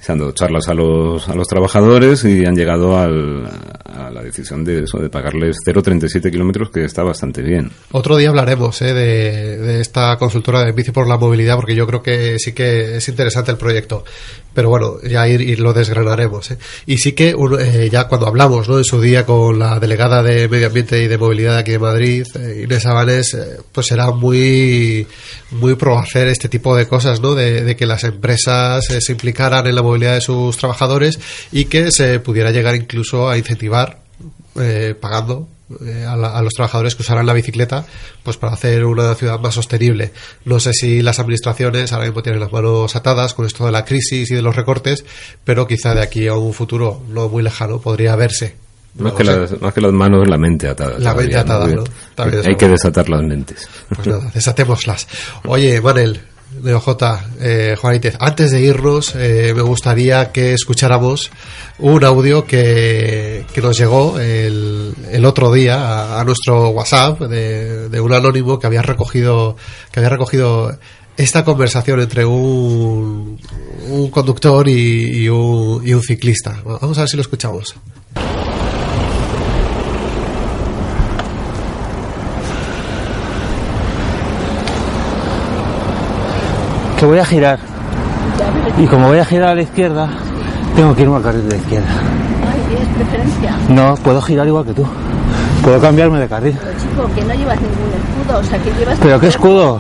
Se han dado charlas a los, a los trabajadores y han llegado al- a la decisión de eso, de pagarles 0,37 kilómetros, que está bastante bien. Otro día hablaremos ¿eh? de, esta consultora de bici por la movilidad, porque yo creo que sí que es interesante el proyecto. Pero bueno, ya ir, ir lo desgranaremos. ¿eh? Y sí que un- eh, ya cuando hablamos ¿no? en su día con la delegada de Medio Ambiente y de Movilidad aquí de Madrid, Inés Abanés, eh, pues era muy, muy pro hacer este tipo de cosas, ¿no? de, de que las empresas se implicaran en la movilidad de sus trabajadores y que se pudiera llegar incluso a incentivar eh, pagando eh, a, la- a los trabajadores que usaran la bicicleta pues para hacer una ciudad más sostenible. No sé si las administraciones ahora mismo tienen las manos atadas con esto de la crisis y de los recortes, pero quizá de aquí a un futuro no muy lejano podría verse. Más, No que las, más que las manos, la mente atada. La mente atada, ¿no? Hay que desatar las mentes. Pues nada, desatémoslas. Oye, Manel, de OJ, eh, antes de irnos, eh, me gustaría que escucháramos un audio que, que nos llegó el, el otro día a, a nuestro WhatsApp de, de un anónimo que había recogido, que había recogido esta conversación entre un, un conductor y, y un, y un ciclista. Vamos a ver si lo escuchamos. Que voy a girar. Y como voy a girar a la izquierda, tengo que irme al carril de la izquierda. ¿Tienes preferencia? No, puedo girar igual que tú. Puedo cambiarme de carril. Pero chico, que no llevas ningún escudo, o sea que llevas... ¿Pero qué escudo?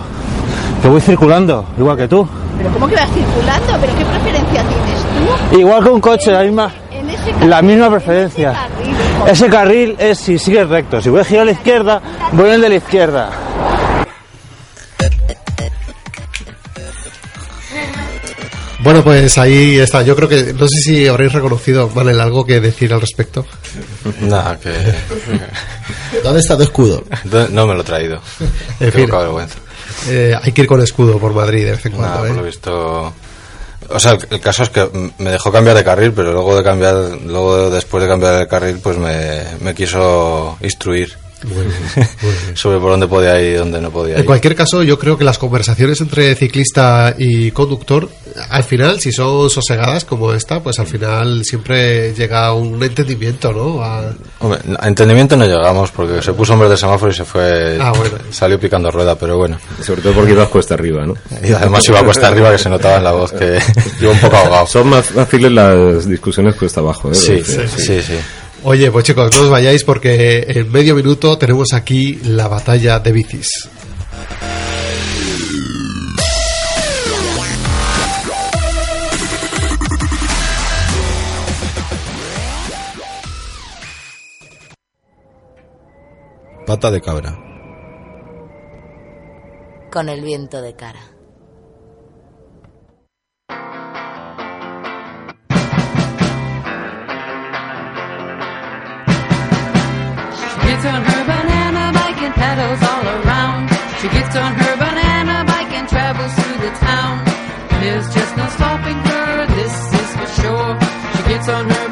Que voy circulando, igual que tú. ¿Pero cómo que vas circulando? ¿Pero qué preferencia tienes tú? Igual que un coche, la misma, En ese la misma preferencia. Ese carril es si sigues recto. Si voy a girar a la izquierda, voy en el de la izquierda. Bueno, pues ahí está. Yo creo que no sé si habréis reconocido, Manel, algo que decir al respecto. Nada, que. ¿Dónde está tu escudo? No me lo he traído. En fin. poca vergüenza. Eh, hay que ir con escudo por Madrid de vez en Nada, cuando. por ¿eh? lo visto. O sea, el, el caso es que me dejó cambiar de carril, pero luego de cambiar, luego después de cambiar de carril, pues me, me quiso instruir sobre por dónde podía ir y dónde no podía En ir. cualquier caso, yo creo que las conversaciones entre ciclista y conductor, al final, si son sosegadas como esta, pues al final siempre llega a un entendimiento, ¿no? A- Hombre, a entendimiento no llegamos porque se puso hombre de semáforo y se fue. Ah, bueno. Salió picando rueda, pero bueno. Sobre todo porque ibas cuesta arriba, ¿no? Y además iba cuesta arriba que se notaba en la voz que iba un poco ahogado. Son más fáciles las discusiones cuesta abajo, ¿eh? Sí, sí, sí, sí. Oye, pues chicos, no os vayáis porque en medio minuto tenemos aquí la batalla de bicis. Pata de cabra. Con el viento de cara. Gets on her banana bike and pedals all around. She gets on her banana bike and travels through the town. There's just no stopping her, this is for sure. She gets on her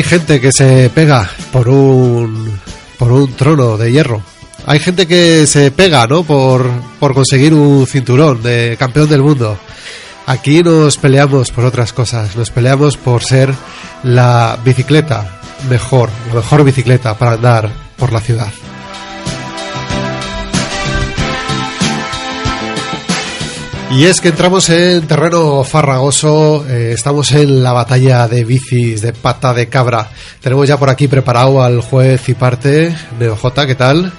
hay gente que se pega por un por un trono de hierro. Hay gente que se pega, ¿no? Por, por conseguir un cinturón de campeón del mundo. Aquí nos peleamos por otras cosas. Nos peleamos por ser la bicicleta mejor, la mejor bicicleta para andar por la ciudad. Y es que entramos en terreno farragoso, eh, estamos en la batalla de bicis de pata de cabra. Tenemos ya por aquí preparado al juez y parte, Neo J, ¿qué tal?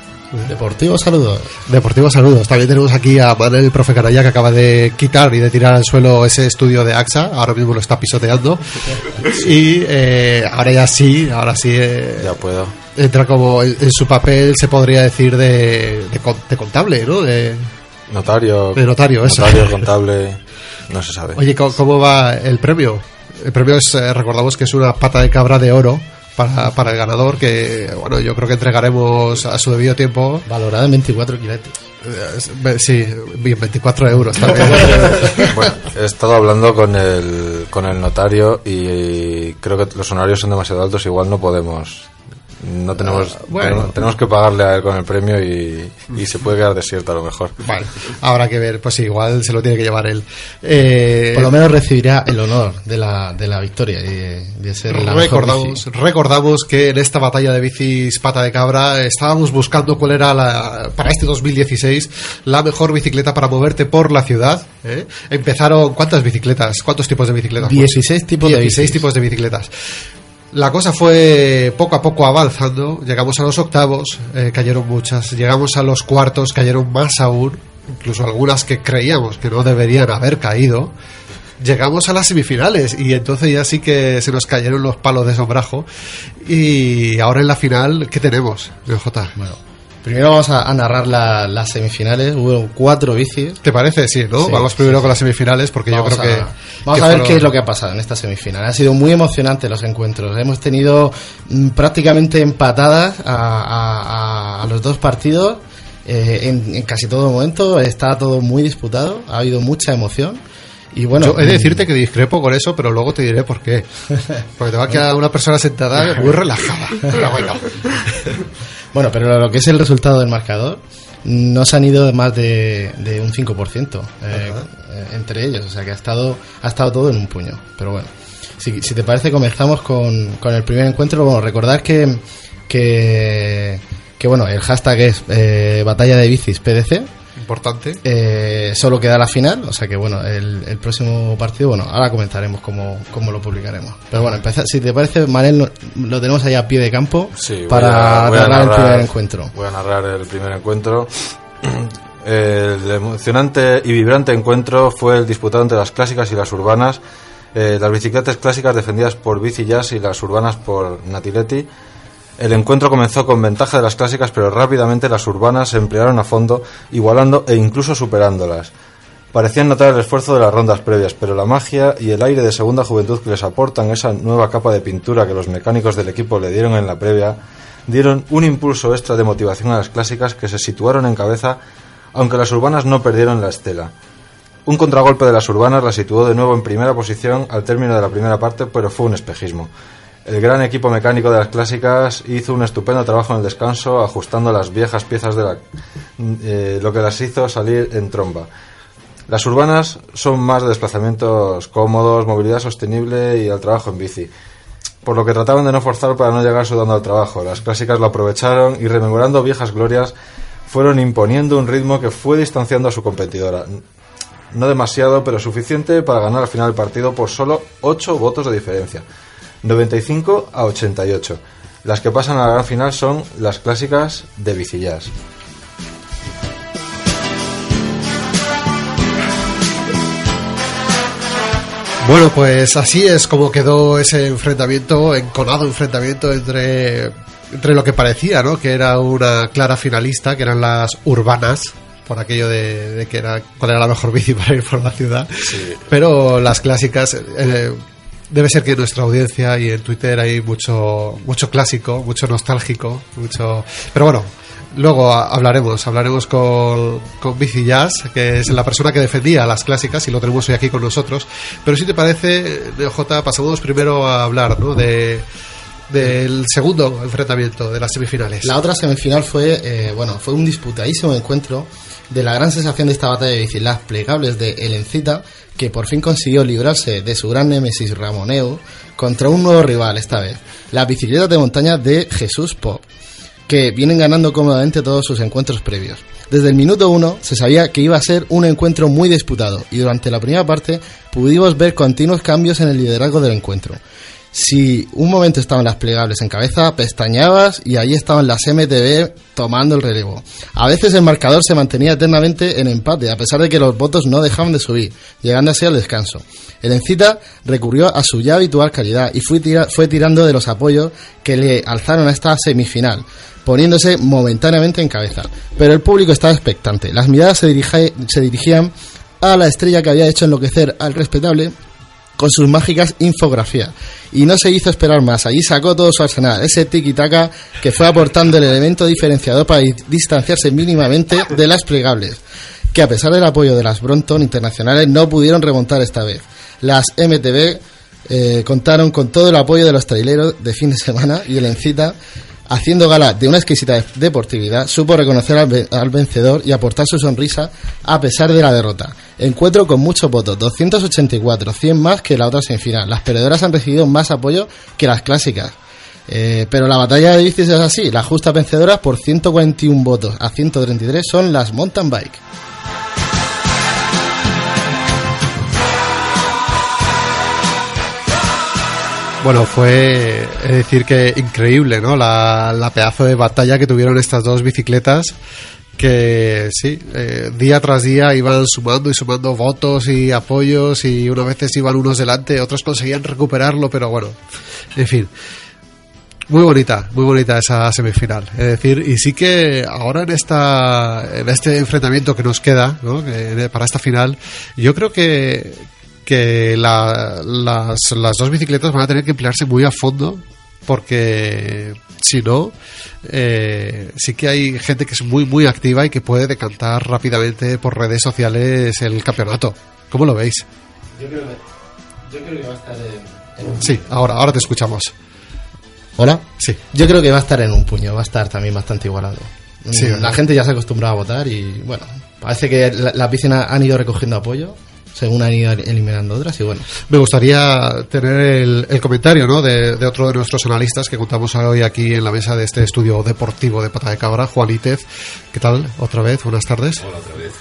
Deportivo saludos. Deportivo saludos. También tenemos aquí a Manuel, el profe Canalla, que acaba de quitar y de tirar al suelo ese estudio de AXA. Ahora mismo lo está pisoteando. Y eh, ahora ya sí, ahora sí. eh, Ya puedo. entra como en, en su papel, se podría decir, de, de, de contable, ¿no? De, Notario. De notario, eso. Notario, contable. No se sabe. Oye, ¿cómo, cómo va el premio? El premio es, eh, recordamos que es una pata de cabra de oro para, para el ganador, que, bueno, yo creo que entregaremos a su debido tiempo. Valorada en 24 kiletes. Eh, Sí, bien, 24 euros también. Bueno, he estado hablando con el, con el notario y creo que los honorarios son demasiado altos, igual no podemos. No tenemos, Ah, bueno. tenemos, tenemos que pagarle a él con el premio y, y se puede quedar desierto a lo mejor. Vale, habrá que ver, pues igual se lo tiene que llevar él. Eh, Por lo menos recibirá el honor de la, de la victoria y de, ser la mejor recordamos, bici. recordamos que en esta batalla de bicis pata de cabra estábamos buscando cuál era la, para este 2016 la mejor bicicleta para moverte por la ciudad. ¿eh? Empezaron, ¿cuántas bicicletas? ¿Cuántos tipos de bicicletas? 16 tipos de 16 bicis. tipos de bicicletas. La cosa fue poco a poco avanzando. Llegamos a los octavos, eh, cayeron muchas. Llegamos a los cuartos, cayeron más aún. Incluso algunas que creíamos que no deberían haber caído. Llegamos a las semifinales y entonces ya sí que se nos cayeron los palos de sombrajo. Y ahora en la final, ¿qué tenemos, J? Bueno, primero vamos a, a narrar la- las semifinales. Hubo cuatro bicis. ¿Te parece? Sí, ¿no? Sí, Vamos primero con las semifinales porque Vamos yo creo a- que. Vamos que a ver fueron- qué es lo que ha pasado en esta semifinal. Han sido muy emocionantes los encuentros. Hemos tenido mm, prácticamente empatadas a, a- a- a los dos partidos. eh, en, en casi todo momento está todo muy disputado. Ha habido mucha emoción. Y bueno, Yo he de mm, decirte que discrepo con eso, pero luego te diré por qué. Porque te va a quedar una persona sentada muy relajada. Pero bueno. Bueno, pero lo que es el resultado del marcador, no se han ido de más de, de un 5% eh, entre ellos. O sea que ha estado, ha estado todo en un puño. Pero bueno, si, si te parece, comenzamos con, con el primer encuentro. Bueno, recordar que, que, que bueno, el hashtag es eh, Batalla de Bicis PDC. Importante. Eh, solo queda la final, o sea que bueno, el, el próximo partido, bueno, ahora comentaremos cómo, cómo lo publicaremos. Pero bueno, empezar, si te parece, Manel, lo, lo tenemos ahí a pie de campo Sí, para a narrar el narrar- primer encuentro. Voy a narrar el primer encuentro. El emocionante y vibrante encuentro fue el disputado entre las clásicas y las urbanas. Eh, las bicicletas clásicas defendidas por Bici Jazz y las urbanas por Natiletti. El encuentro comenzó con ventaja de las clásicas, pero rápidamente las urbanas se emplearon a fondo, igualando e incluso superándolas. Parecían notar el esfuerzo de las rondas previas, pero la magia y el aire de segunda juventud que les aportan esa nueva capa de pintura que los mecánicos del equipo le dieron en la previa, dieron un impulso extra de motivación a las clásicas que se situaron en cabeza, aunque las urbanas no perdieron la estela. Un contragolpe de las urbanas la situó de nuevo en primera posición al término de la primera parte, pero fue un espejismo. El gran equipo mecánico de las clásicas hizo un estupendo trabajo en el descanso, ajustando las viejas piezas de la, eh, lo que las hizo salir en tromba. Las urbanas son más de desplazamientos cómodos, movilidad sostenible y al trabajo en bici. Por lo que trataban de no forzar para no llegar sudando al trabajo. Las clásicas lo aprovecharon y rememorando viejas glorias fueron imponiendo un ritmo que fue distanciando a su competidora. No demasiado, pero suficiente para ganar al final el partido por solo 8 votos de diferencia. 95 a 88. Las que pasan a la gran final son las clásicas de Bicillas. Bueno, pues así es como quedó ese enfrentamiento, enconado enfrentamiento entre, entre lo que parecía, ¿no? Que era una clara finalista, que eran las urbanas, por aquello de, de que era cuál era la mejor bici para ir por la ciudad. Pero las clásicas, eh, debe ser que nuestra audiencia y en Twitter hay mucho, mucho clásico, mucho nostálgico, mucho. Pero bueno, luego hablaremos, hablaremos con, con Bici Jazz, que es la persona que defendía las clásicas y lo tenemos hoy aquí con nosotros. Pero si te parece, J, pasamos primero a hablar, ¿no? De del segundo enfrentamiento de las semifinales. La otra semifinal fue, eh, bueno, fue un disputadísimo encuentro de la gran sensación de esta batalla de bici, las plegables de Elencita, que por fin consiguió librarse de su gran némesis Ramoneu contra un nuevo rival esta vez, las bicicletas de montaña de Jesús Pop, que vienen ganando cómodamente todos sus encuentros previos. Desde el minuto uno se sabía que iba a ser un encuentro muy disputado y durante la primera parte pudimos ver continuos cambios en el liderazgo del encuentro. Si un momento estaban las plegables en cabeza, pestañabas y ahí estaban las MTB tomando el relevo. A veces el marcador se mantenía eternamente en empate, a pesar de que los votos no dejaban de subir, llegando así al descanso. El Encita recurrió a su ya habitual calidad y fue, tira- fue tirando de los apoyos que le alzaron a esta semifinal, poniéndose momentáneamente en cabeza. Pero el público estaba expectante. Las miradas se, se dirigían a la estrella que había hecho enloquecer al respetable con sus mágicas infografías. Y no se hizo esperar más. Allí sacó todo su arsenal, ese tiki-taka que fue aportando el elemento diferenciador para di- distanciarse mínimamente de las plegables, que a pesar del apoyo de las Brompton internacionales no pudieron remontar esta vez. Las MTV eh, contaron con todo el apoyo de los traileros de fin de semana y el Encita, haciendo gala de una exquisita de- deportividad, supo reconocer al vencedor y aportar su sonrisa a pesar de la derrota. Encuentro con muchos votos, 284, 100 más que la otra semifinal. Las perdedoras han recibido más apoyo que las clásicas. Eh, pero la batalla de bicis es así, las justas vencedoras por 141 votos a 133 son las mountain bike. Bueno, fue es decir que increíble, ¿no? La, la pedazo de batalla que tuvieron estas dos bicicletas que sí, eh, día tras día iban sumando y sumando votos y apoyos y unas veces iban unos delante, otros conseguían recuperarlo, pero bueno, en fin. Muy bonita, muy bonita esa semifinal. Es decir, y sí que ahora en esta en este enfrentamiento que nos queda, ¿no? Para esta final, yo creo que que la- las, las dos bicicletas van a tener que emplearse muy a fondo porque si no eh, sí que hay gente que es muy muy activa y que puede decantar rápidamente por redes sociales el campeonato. ¿Cómo lo veis? Yo creo que, yo creo que va a estar en, Sí, ahora ahora te escuchamos. ¿Hola? Sí. Yo creo que va a estar en un puño, va a estar también bastante igualado. Sí, Mm, la gente ya se ha acostumbrado a votar y bueno, parece que la- las bicis han ido recogiendo apoyo según han ido eliminando otras y bueno. Me gustaría tener el, el comentario ¿no? de, de otro de nuestros analistas que contamos hoy aquí en la mesa de este estudio deportivo de Pata de Cabra, Juan Ítez. ¿Qué tal? Otra vez, buenas tardes. Hola otra vez.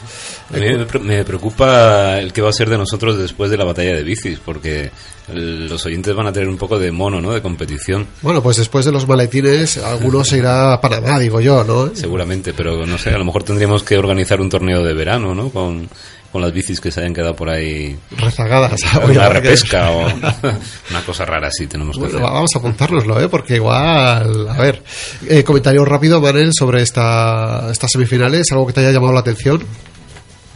A mí me pre- me preocupa el que va a ser de nosotros después de la batalla de bicis, porque el- los oyentes van a tener un poco de mono, ¿no? De competición, Bueno, pues después de los maletines, algunos se irá a Panamá, digo yo, ¿no? seguramente, pero no sé, a lo mejor tendríamos que organizar un torneo de verano, ¿no? Con, con las bicis que se hayan quedado por ahí. Rezagadas. Una repesca o una cosa rara así tenemos que Bueno, hacer. vamos a apuntárnoslo, ¿eh? Porque igual... A ver, eh, comentario rápido, Manel, sobre esta, estas semifinales, algo que te haya llamado la atención.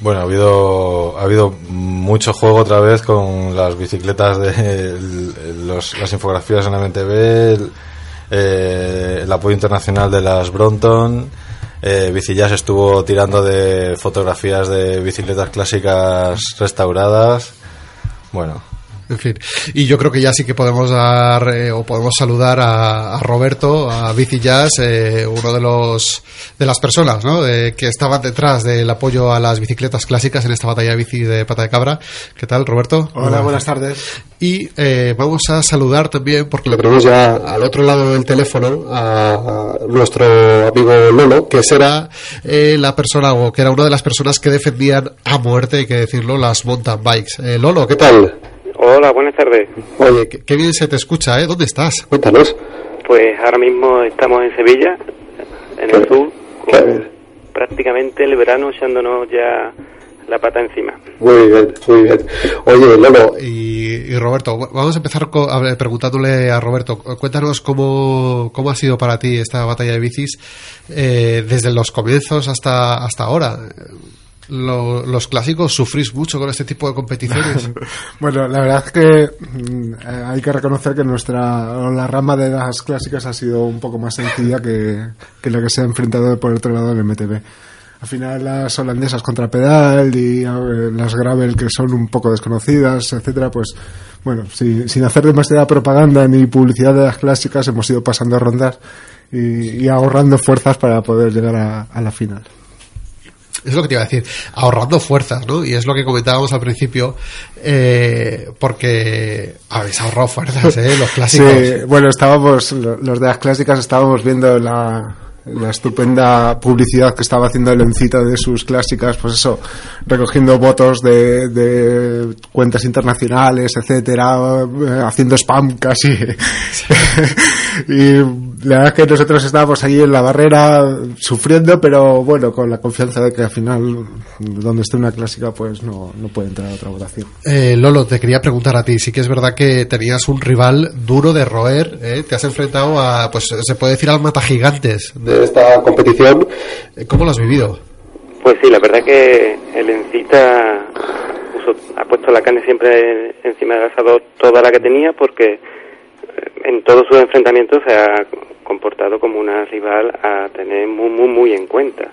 Bueno, ha habido, ha habido mucho juego otra vez con las bicicletas de el- los- las infografías en la MTV, el, eh, el apoyo internacional de las Brompton. Eh, Bicillas estuvo tirando de fotografías de bicicletas clásicas restauradas. Bueno, En fin, y yo creo que ya sí que podemos dar eh, o podemos saludar a, a Roberto, a Bici Jazz, eh, uno de los de las personas ¿no? de- que estaban detrás del apoyo a las bicicletas clásicas en esta batalla de bici de pata de cabra. ¿Qué tal, Roberto? Hola, buenas tardes. Y eh, vamos a saludar también, porque le tenemos ya al otro lado del teléfono a, a nuestro amigo Lolo, que será eh, la persona, o que era una de las personas que defendían a muerte, hay que decirlo, las mountain bikes. Eh, Lolo, ¿qué tal? Hola, buenas tardes. Oye, qué, qué bien se te escucha, ¿eh? ¿Dónde estás? Cuéntanos. Pues ahora mismo estamos en Sevilla, en el sur, con prácticamente el verano echándonos ya la pata encima. Muy bien, muy bien. Oye, Lolo. Y, y Roberto, vamos a empezar co- a preguntándole a Roberto, cu- cuéntanos cómo, cómo ha sido para ti esta batalla de bicis eh, desde los comienzos hasta, hasta ahora. Lo- los clásicos sufrís mucho con este tipo de competiciones. Bueno, la verdad es que mm, hay que reconocer que nuestra la rama de las clásicas ha sido un poco más sencilla que, la que se ha enfrentado por otro lado el MTB. Al final las holandesas contra pedal y eh, las gravel que son un poco desconocidas, etcétera, pues bueno, si- sin hacer demasiada propaganda ni publicidad de las clásicas hemos ido pasando rondas y, y ahorrando fuerzas para poder llegar a la final. Es lo que te iba a decir, ahorrando fuerzas, ¿no? Y es lo que comentábamos al principio, eh, porque habéis ahorrado fuerzas, ¿eh? Los clásicos. Sí, bueno, estábamos, lo- los de las clásicas estábamos viendo la, la estupenda publicidad que estaba haciendo el Encita de sus clásicas, pues eso, recogiendo votos de, de cuentas internacionales, etcétera, haciendo spam casi. y la verdad es que nosotros estábamos ahí en la barrera sufriendo, pero bueno, con la confianza de que al final, donde esté una clásica, pues no, no puede entrar a otra votación. Eh, Lolo, te quería preguntar a ti. Sí que es verdad que tenías un rival duro de roer. ¿eh? Te has enfrentado a, pues se puede decir, al mata gigantes de esta competición. Eh, ¿Cómo lo has vivido? Pues sí, la verdad que el Encita puso- ha puesto la carne siempre encima del asador toda la que tenía porque en todos sus enfrentamientos se ha comportado como una rival a tener muy, muy, muy en cuenta.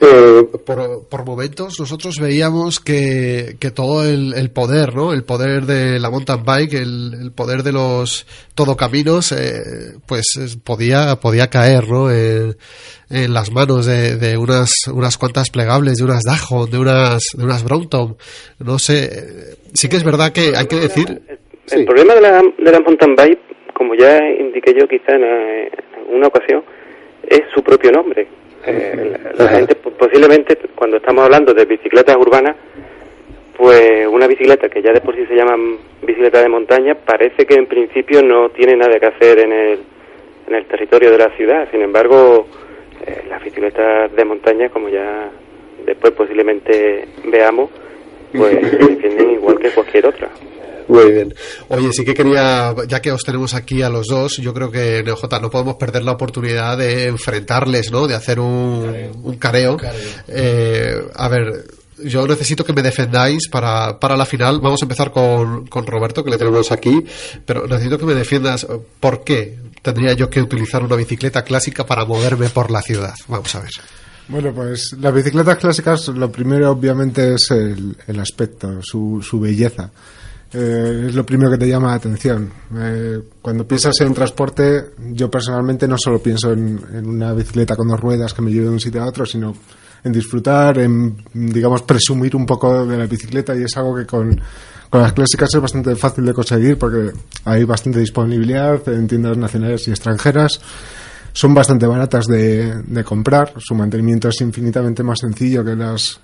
Eh, por, por momentos nosotros veíamos que, que todo el, el poder, ¿no? El poder de la mountain bike, el, el poder de los todocaminos, eh, pues es- podía, podía caer, ¿no? En, en las manos de, de unas, unas cuantas plegables, de unas Dajon, de unas, de unas Brompton. No sé, eh, sí que es verdad que hay que decir... El problema de la, de la mountain bike, como ya indiqué yo quizá en, eh, en una ocasión, es su propio nombre. Eh, la, la gente po- posiblemente cuando estamos hablando de bicicletas urbanas, pues una bicicleta que ya de por sí se llama bicicleta de montaña parece que en principio no tiene nada que hacer en el, en el territorio de la ciudad. Sin embargo, eh, las bicicletas de montaña, como ya después posiblemente veamos, pues se defienden igual que cualquier otra. Muy bien. Oye, sí que quería, ya que os tenemos aquí a los dos, yo creo que NeoJ no podemos perder la oportunidad de enfrentarles, ¿no? De hacer un, un careo. Eh, a ver, yo necesito que me defendáis para, para la final. Vamos a empezar con, con Roberto, que le tenemos aquí, pero necesito que me defiendas eh, por qué tendría yo que utilizar una bicicleta clásica para moverme por la ciudad. Vamos a ver. Bueno, pues las bicicletas clásicas, lo primero obviamente es el, el aspecto, su, su belleza. Eh, es lo primero que te llama la atención. Eh, cuando piensas en transporte, yo personalmente no solo pienso en, en una bicicleta con dos ruedas que me lleve de un sitio a otro, sino en disfrutar, en, digamos, presumir un poco de la bicicleta y es algo que con, con las clásicas es bastante fácil de conseguir porque hay bastante disponibilidad en tiendas nacionales y extranjeras. Son bastante baratas de, de comprar, su mantenimiento es infinitamente más sencillo que las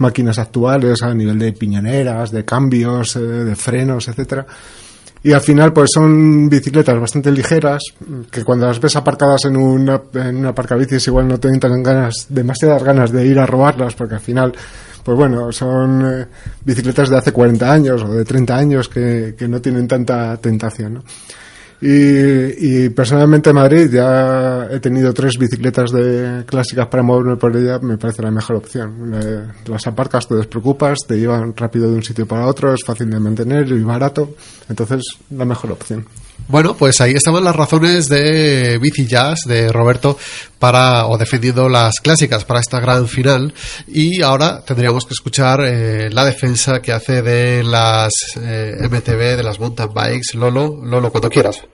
máquinas actuales a nivel de piñoneras, de cambios, eh, de frenos, etcétera. Y al final, pues son bicicletas bastante ligeras, que cuando las ves aparcadas en una, en una aparcabicis igual no te entran ganas, demasiadas ganas de ir a robarlas, porque al final, pues bueno, son eh, bicicletas de hace 40 años o de 30 años que, que no tienen tanta tentación, ¿no? Y, y personalmente en Madrid ya he tenido tres bicicletas de clásicas para moverme por ella, me parece la mejor opción. Las aparcas, te despreocupas, te llevan rápido de un sitio para otro, es fácil de mantener y barato, entonces la mejor opción. Bueno, pues ahí estaban las razones de Bici Jazz, de Roberto, para, o defendiendo las clásicas para esta gran final. Y ahora tendríamos que escuchar eh, la defensa que hace de las eh, MTB, de las mountain bikes. Lolo, Lolo, cuando quieras.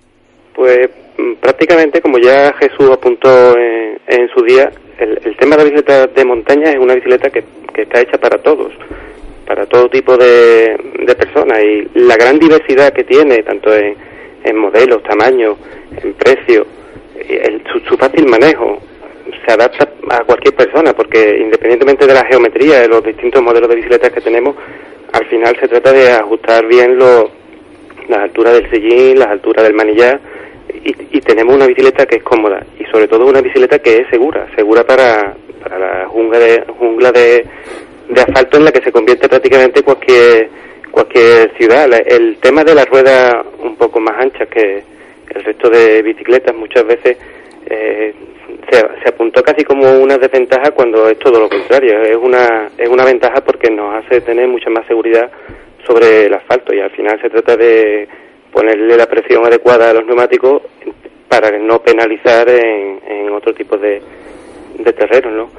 Pues mm, prácticamente, como ya Jesús apuntó en, en su día, el, el tema de la bicicleta de montaña es una bicicleta que, que está hecha para todos, para todo tipo de, de personas. Y la gran diversidad que tiene, tanto en, en modelos, tamaños, en precio, y el- su, su fácil manejo, se adapta a cualquier persona, porque independientemente de la geometría de los distintos modelos de bicicletas que tenemos, al final se trata de ajustar bien los las alturas del sillín, las alturas del manillar y, y tenemos una bicicleta que es cómoda y sobre todo una bicicleta que es segura, segura para, para la jungla de, jungla de, de asfalto en la que se convierte prácticamente cualquier cualquier ciudad. La- El tema de las ruedas un poco más anchas que el resto de bicicletas muchas veces eh, se, apuntó casi como una desventaja cuando es todo lo contrario. Es una, es una ventaja porque nos hace tener mucha más seguridad sobre el asfalto y al final se trata de ponerle la presión adecuada a los neumáticos para no penalizar en, en otro tipo de, de terrenos, ¿no?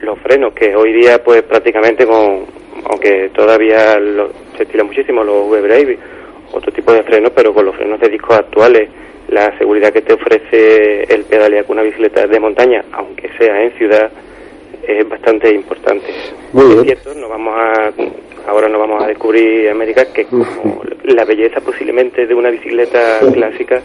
Los frenos que hoy día pues prácticamente con aunque todavía lo- se estila muchísimo los V-Brave otro tipo de frenos, pero con los frenos de discos actuales la seguridad que te ofrece el pedalear con una bicicleta de montaña, aunque sea en ciudad, es bastante importante. Es cierto, no vamos a, ahora no vamos a descubrir América que como la belleza posiblemente de una bicicleta clásica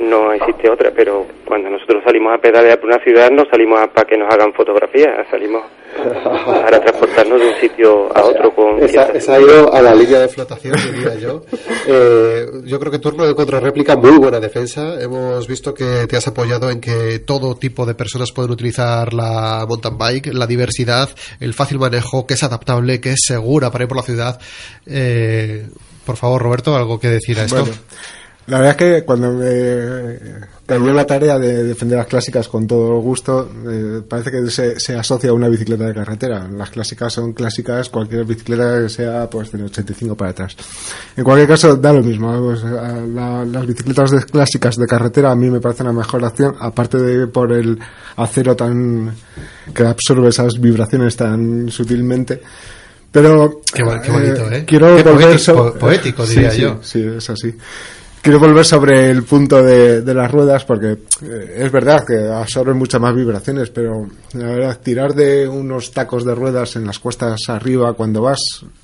no existe otra, pero cuando nosotros salimos a pedalear por una ciudad no salimos para que nos hagan fotografías, salimos para transportarnos de un sitio a otro con Esa, ha ido a la línea de flotación, diría yo. Eh, yo creo que turno de contrarréplica, muy buena defensa. Hemos visto que te has apoyado en que todo tipo de personas pueden utilizar la mountain bike, la diversidad, el fácil manejo, que es adaptable, que es segura para ir por la ciudad. Eh, por favor, Roberto, algo que decir a esto. Bueno, la verdad es que cuando me cayó la tarea de defender las clásicas con todo gusto, eh, parece que se, se asocia a una bicicleta de carretera. Las clásicas son clásicas, cualquier bicicleta que sea pues del 85 para atrás. En cualquier caso, da lo mismo. a la- las bicicletas de- clásicas de carretera a mí me parecen la mejor opción, aparte de por el acero tan que absorbe esas vibraciones tan sutilmente. Pero Qué bo- qué bonito, ¿eh? quiero Qué volver poético- so- poético, diría sí, yo. Sí, es así. Quiero volver sobre el punto de, de las ruedas porque eh, es verdad que absorben muchas más vibraciones, pero la verdad, tirar de unos tacos de ruedas en las cuestas arriba cuando vas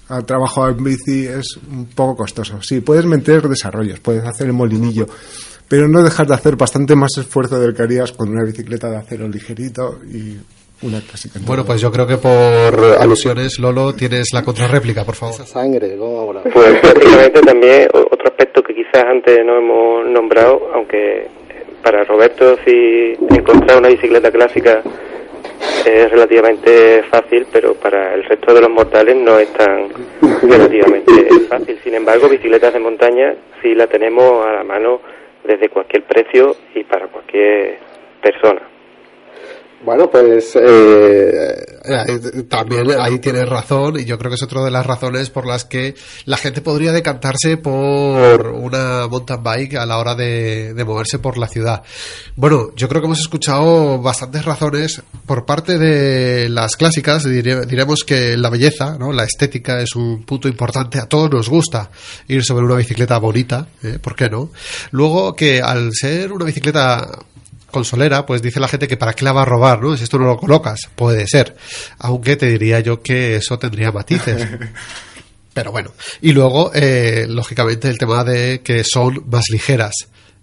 al trabajo en bici es un poco costoso. Sí, puedes meter desarrollos, puedes hacer el molinillo, pero no dejas de hacer bastante más esfuerzo del que harías con una bicicleta de acero ligerito y una clásica. Bueno, pues yo creo que por alusiones, Lolo, tienes la contrarréplica, por favor. Sangre, ¿cómo ahora? Pues prácticamente también otro aspecto antes no hemos nombrado, aunque para Roberto si encontrar una bicicleta clásica es relativamente fácil, pero para el resto de los mortales no es tan relativamente fácil. Sin embargo, bicicletas de montaña sí la tenemos a la mano desde cualquier precio y para cualquier persona. Bueno, pues eh, también ahí tienes razón y yo creo que es otra de las razones por las que la gente podría decantarse por una mountain bike a la hora de, de moverse por la ciudad. Bueno, yo creo que hemos escuchado bastantes razones por parte de las clásicas. dire- diremos que la belleza, ¿no? la estética es un punto importante. A todos nos gusta ir sobre una bicicleta bonita, ¿eh? ¿por qué no? Luego que al ser una bicicleta consolera, pues dice la gente que para qué la va a robar, ¿no? Si esto no lo colocas, puede ser. Aunque te diría yo que eso tendría matices. Pero bueno. Y luego, eh, lógicamente, el tema de que son más ligeras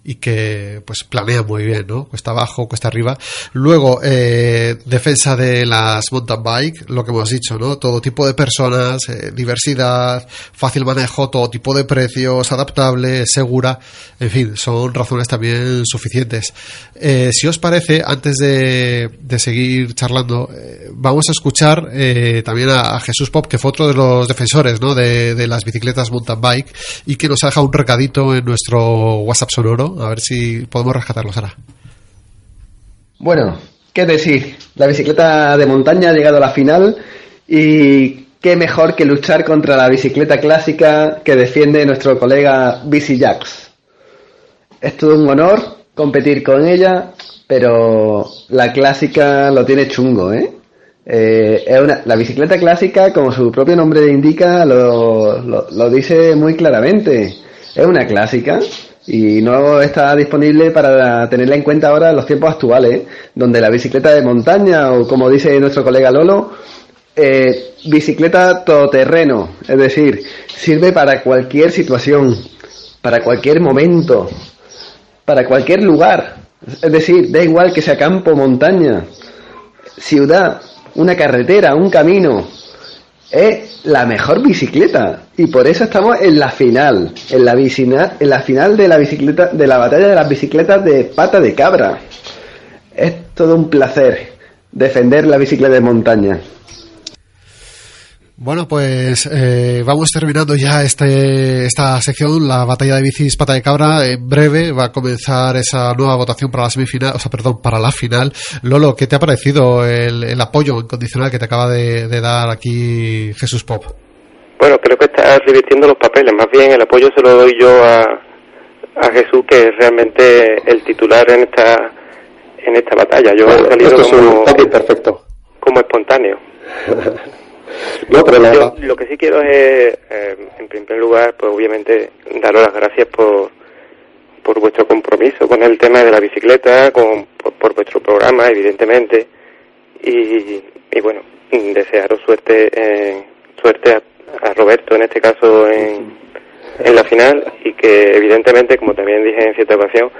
y que pues planean muy bien, ¿no? Cuesta abajo, cuesta arriba. Luego, eh, defensa de las mountain bike, lo que hemos dicho, ¿no? Todo tipo de personas, eh, diversidad, fácil manejo, todo tipo de precios, adaptable, segura, en fin, son razones también suficientes. Eh, si os parece, antes de, de seguir charlando, eh, vamos a escuchar también a, a Jesús Pop, que fue otro de los defensores ¿no? de, de las bicicletas mountain bike y que nos ha dejado un recadito en nuestro WhatsApp sonoro. A ver si podemos rescatarlo, Sara. Bueno, qué decir, la bicicleta de montaña ha llegado a la final y qué mejor que luchar contra la bicicleta clásica que defiende nuestro colega Bici Jax. Es todo un honor competir con ella, pero la clásica lo tiene chungo, ¿eh? Eh, es una, la bicicleta clásica, como su propio nombre indica, lo, lo- lo dice muy claramente. Es una clásica y no está disponible para tenerla en cuenta ahora en los tiempos actuales, donde la bicicleta de montaña, o como dice nuestro colega Lolo, eh, bicicleta todoterreno, es decir, sirve para cualquier situación, para cualquier momento, para cualquier lugar. Es decir, da igual que sea campo, montaña, ciudad, una carretera, un camino. Es la mejor bicicleta y por eso estamos en la final, en la, en la final de la bicicleta, de la batalla de las bicicletas de pata de cabra. Es todo un placer defender la bicicleta de montaña. Bueno, pues eh, vamos terminando ya este, esta sección, la batalla de bicis pata de cabra. En breve va a comenzar esa nueva votación para la semifinal, o sea, perdón, para la final. Lolo, ¿qué te ha parecido el, el apoyo incondicional que te acaba de, de dar aquí Jesús Pop? Bueno, creo que estás revirtiendo los papeles. Más bien el apoyo se lo doy yo a, a Jesús, que es realmente el titular en esta en esta batalla. Yo he salido esto es un como, topic perfecto. como espontáneo. No, pero la- Yo lo que sí quiero es, eh, en primer lugar, pues obviamente daros las gracias por, por vuestro compromiso con el tema de la bicicleta, con, por, por vuestro programa, evidentemente, y, y bueno, desearos suerte, eh, suerte a, a Roberto en este caso en, en la final. Y que evidentemente, como también dije en cierta ocasión,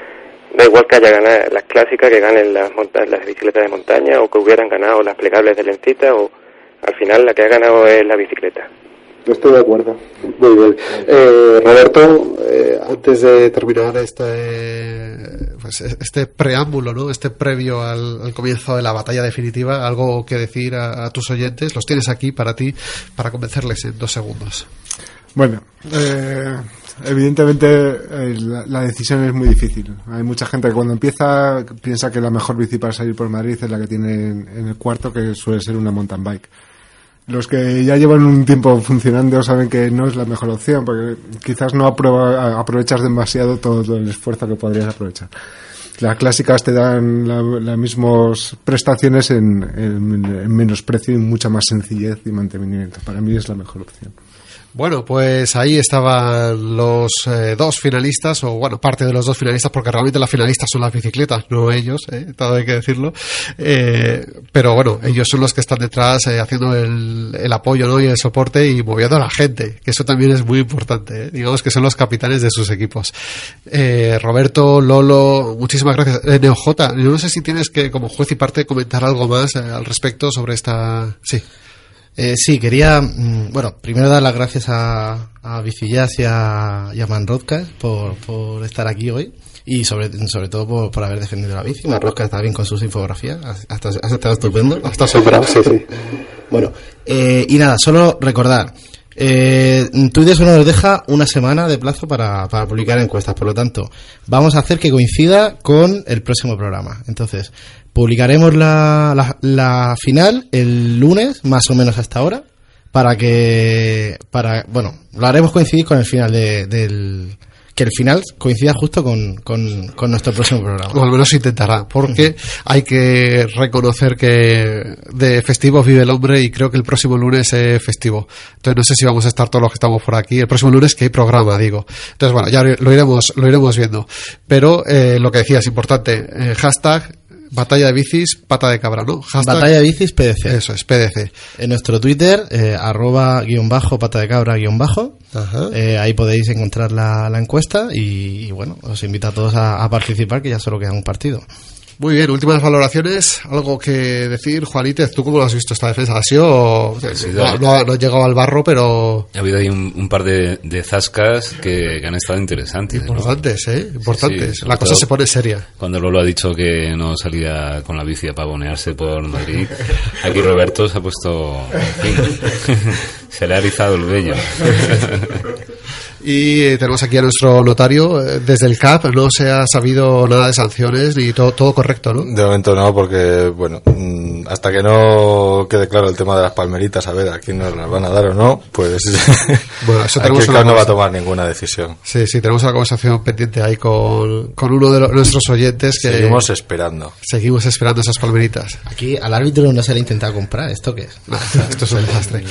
Da igual que haya ganado las clásicas, que ganen las, monta- las bicicletas de montaña o que hubieran ganado las plegables de Lencita o al final la que ha ganado es la bicicleta. Estoy de acuerdo. Muy bien. Eh, Roberto, eh, antes de terminar este, pues, este preámbulo, ¿no? este previo al, al comienzo de la batalla definitiva, algo que decir a, a tus oyentes, los tienes aquí para ti, para convencerles en dos segundos. Bueno, eh, evidentemente eh, la, la decisión es muy difícil. Hay mucha gente que cuando empieza piensa que la mejor bici para salir por Madrid es la que tiene en, en el cuarto, que suele ser una mountain bike. Los que ya llevan un tiempo funcionando saben que no es la mejor opción, porque quizás no aprovechas demasiado todo el esfuerzo que podrías aprovechar. Las clásicas te dan la- las mismas prestaciones en- en menos precio y mucha más sencillez y mantenimiento. Para mí es la mejor opción. Bueno, pues ahí estaban los eh, dos finalistas, o bueno, parte de los dos finalistas, porque realmente las finalistas son las bicicletas, no ellos, eh, todo hay que decirlo. Eh, pero bueno, ellos son los que están detrás eh, haciendo el, apoyo ¿no? y el soporte y moviendo a la gente, que eso también es muy importante. eh. Digamos que son los capitanes de sus equipos. Roberto, Lolo, muchísimas gracias. Eh, NeoJ, yo no sé si tienes que, como juez y parte, comentar algo más al respecto sobre esta. Sí. Eh, sí, quería, mm, bueno, primero dar las gracias a, a Bicillas y a, y a por, por estar aquí hoy y sobre, sobre todo por, por haber defendido la bici. Manrodka está bien con sus infografías, has, has- has estado estupendo. Hasta sobrado, sí, sí. Bueno, eh, y nada, solo recordar. Eh, Twitter solo nos deja una semana de plazo para, para publicar encuestas, por lo tanto, vamos a hacer que coincida con el próximo programa. Entonces, publicaremos la, la, la final el lunes, más o menos hasta ahora, para que, para, bueno, lo haremos coincidir con el final de- del, que el final coincida justo con, con, con nuestro próximo programa. O al menos intentará, porque hay que reconocer que de festivo vive el hombre y creo que el próximo lunes es festivo. Entonces no sé si vamos a estar todos los que estamos por aquí. El próximo lunes que hay programa, digo. Entonces bueno, ya lo iremos, lo iremos viendo. Pero eh, lo que decía es importante. eh, hashtag batalla de bicis, pata de cabra, ¿no? Hashtag- Batalla de bicis PDC. Eso es, PDC. En nuestro Twitter, eh, arroba guion bajo, pata de cabra guion bajo. Eh, ahí podéis encontrar la, la encuesta y, y, bueno, os invito a todos a, a participar que ya solo queda un partido. Muy bien, últimas valoraciones. Algo que decir, Juanítez, ¿tú cómo lo has visto esta defensa? ¿Ha sido.? sido- No, no ha- no ha llegado al barro, pero. Ha habido ahí un, un par de, de zascas que, que han estado interesantes. ¿no? Importantes, ¿eh? Importantes. Sí, sí, la cosa se pone seria. Cuando Lolo ha dicho que no salía con la bici a pavonearse por Madrid, aquí Roberto se ha puesto... en fin, se le ha erizado el vello. Y eh, tenemos aquí a nuestro notario. eh, Desde el CAP no se ha sabido nada de sanciones ni todo, todo correcto, ¿no? De momento no, porque, bueno, mm, hasta que no quede claro el tema de las palmeritas, a ver a quién nos las van a dar o no, pues. Bueno, eso aquí tenemos el una CAP no va a tomar ninguna decisión. Sí, sí, tenemos una conversación pendiente ahí con, con uno de lo- nuestros oyentes que. Seguimos esperando. Seguimos esperando esas palmeritas. Aquí al árbitro no se le ha intentado comprar. ¿Esto qué es? Esto es un desastre.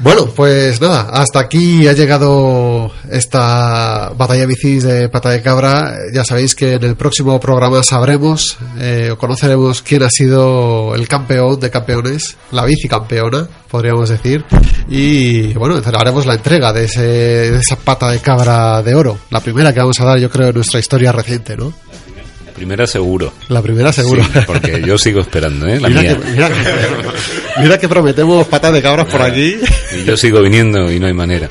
Bueno, pues nada, hasta aquí ha llegado esta batalla bicis de pata de cabra. Ya sabéis que en el próximo programa sabremos eh, o conoceremos quién ha sido el campeón de campeones, la bici campeona, podríamos decir. Y bueno, haremos la entrega de, ese, de esa pata de cabra de oro, la primera que vamos a dar, yo creo, en nuestra historia reciente, ¿no? Primera seguro. La primera seguro. Sí, porque yo sigo esperando, ¿eh? La Mira mía. que, mira, que, mira que prometemos patas de cabras por aquí. Y yo sigo viniendo y no hay manera.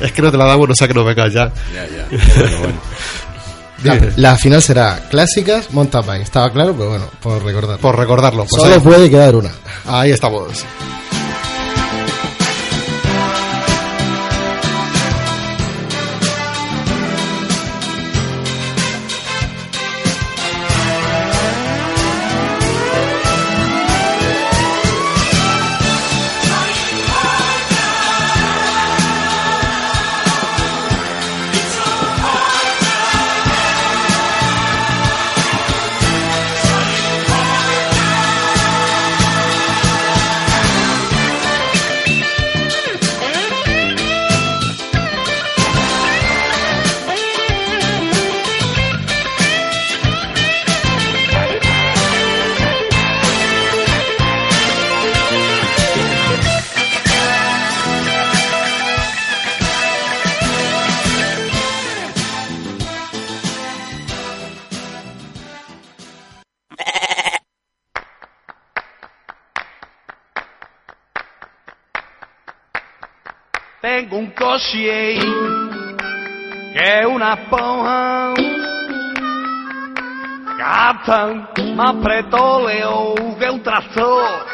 Es que no te la damos, no sea que no vengas ya. Ya, ya. Bueno, bueno. La, final será clásicas, mountain bike. Estaba claro, pero bueno, por recordar. Por recordarlo. pues Solo ahí- puede quedar una. Ahí estamos. Un coche que es una esponja. Captain, más pretóleo que un tractor.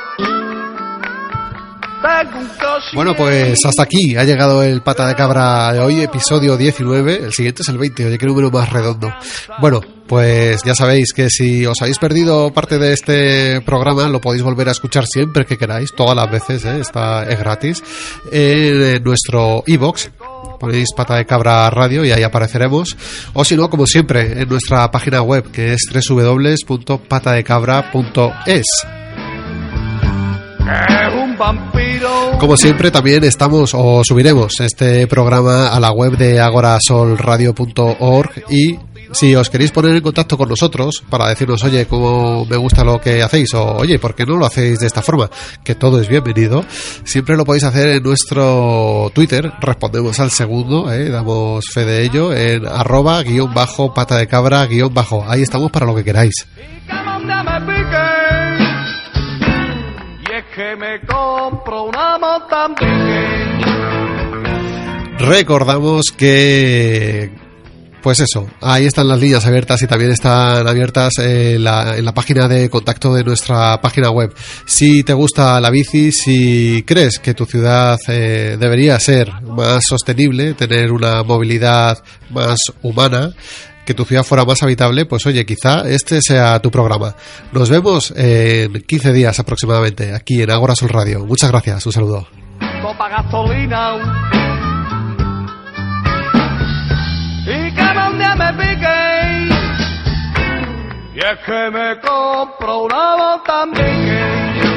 Un Bueno, pues hasta aquí ha llegado el pata de cabra de hoy, episodio 19. El siguiente es el 20, oye, qué número más redondo. Bueno, pues ya sabéis que si os habéis perdido parte de este programa, lo podéis volver a escuchar siempre que queráis, todas las veces, ¿eh? está, es gratis, en, eh, nuestro iBox. Ponéis pata de cabra radio y ahí apareceremos. O si no, como siempre, en nuestra página web que es www.patadecabra.es. es un vampiro. Como siempre, también estamos o subiremos este programa a la web de agorasolradio.org y si os queréis poner en contacto con nosotros para decirnos, oye, cómo me gusta lo que hacéis, o oye, ¿por qué no lo hacéis de esta forma? Que todo es bienvenido. Siempre lo podéis hacer en nuestro Twitter, respondemos al segundo, ¿eh? damos fe de ello, en arroba guion bajo pata de cabra guion bajo. Ahí estamos para lo que queráis. Recordamos que pues eso, ahí están las líneas abiertas y también están abiertas eh, la- en la página de contacto de nuestra página web. Si te gusta la bici, si crees que tu ciudad eh, debería ser más sostenible, tener una movilidad más humana, que tu ciudad fuera más habitable, pues oye, quizá este sea tu programa. Nos vemos en 15 días aproximadamente aquí en Agora Sol Radio. Muchas gracias, un saludo. Copa gasolina. Y que donde me pique. Y es que me compro una Mozambique. Tengo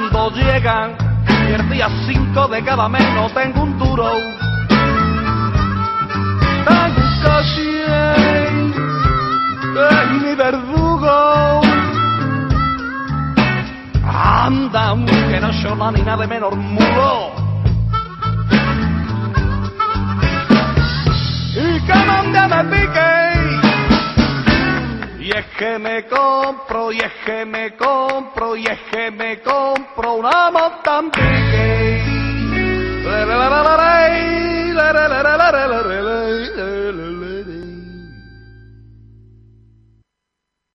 Cuando llegan y el día 5 de cada mes no tengo un duro. Tengo un coche es mi verdugo. Anda, que no soy ni nada de menor mulo. y que donde me pique. Y es que me compro, y es que me compro, y es que me compro una Mozambique.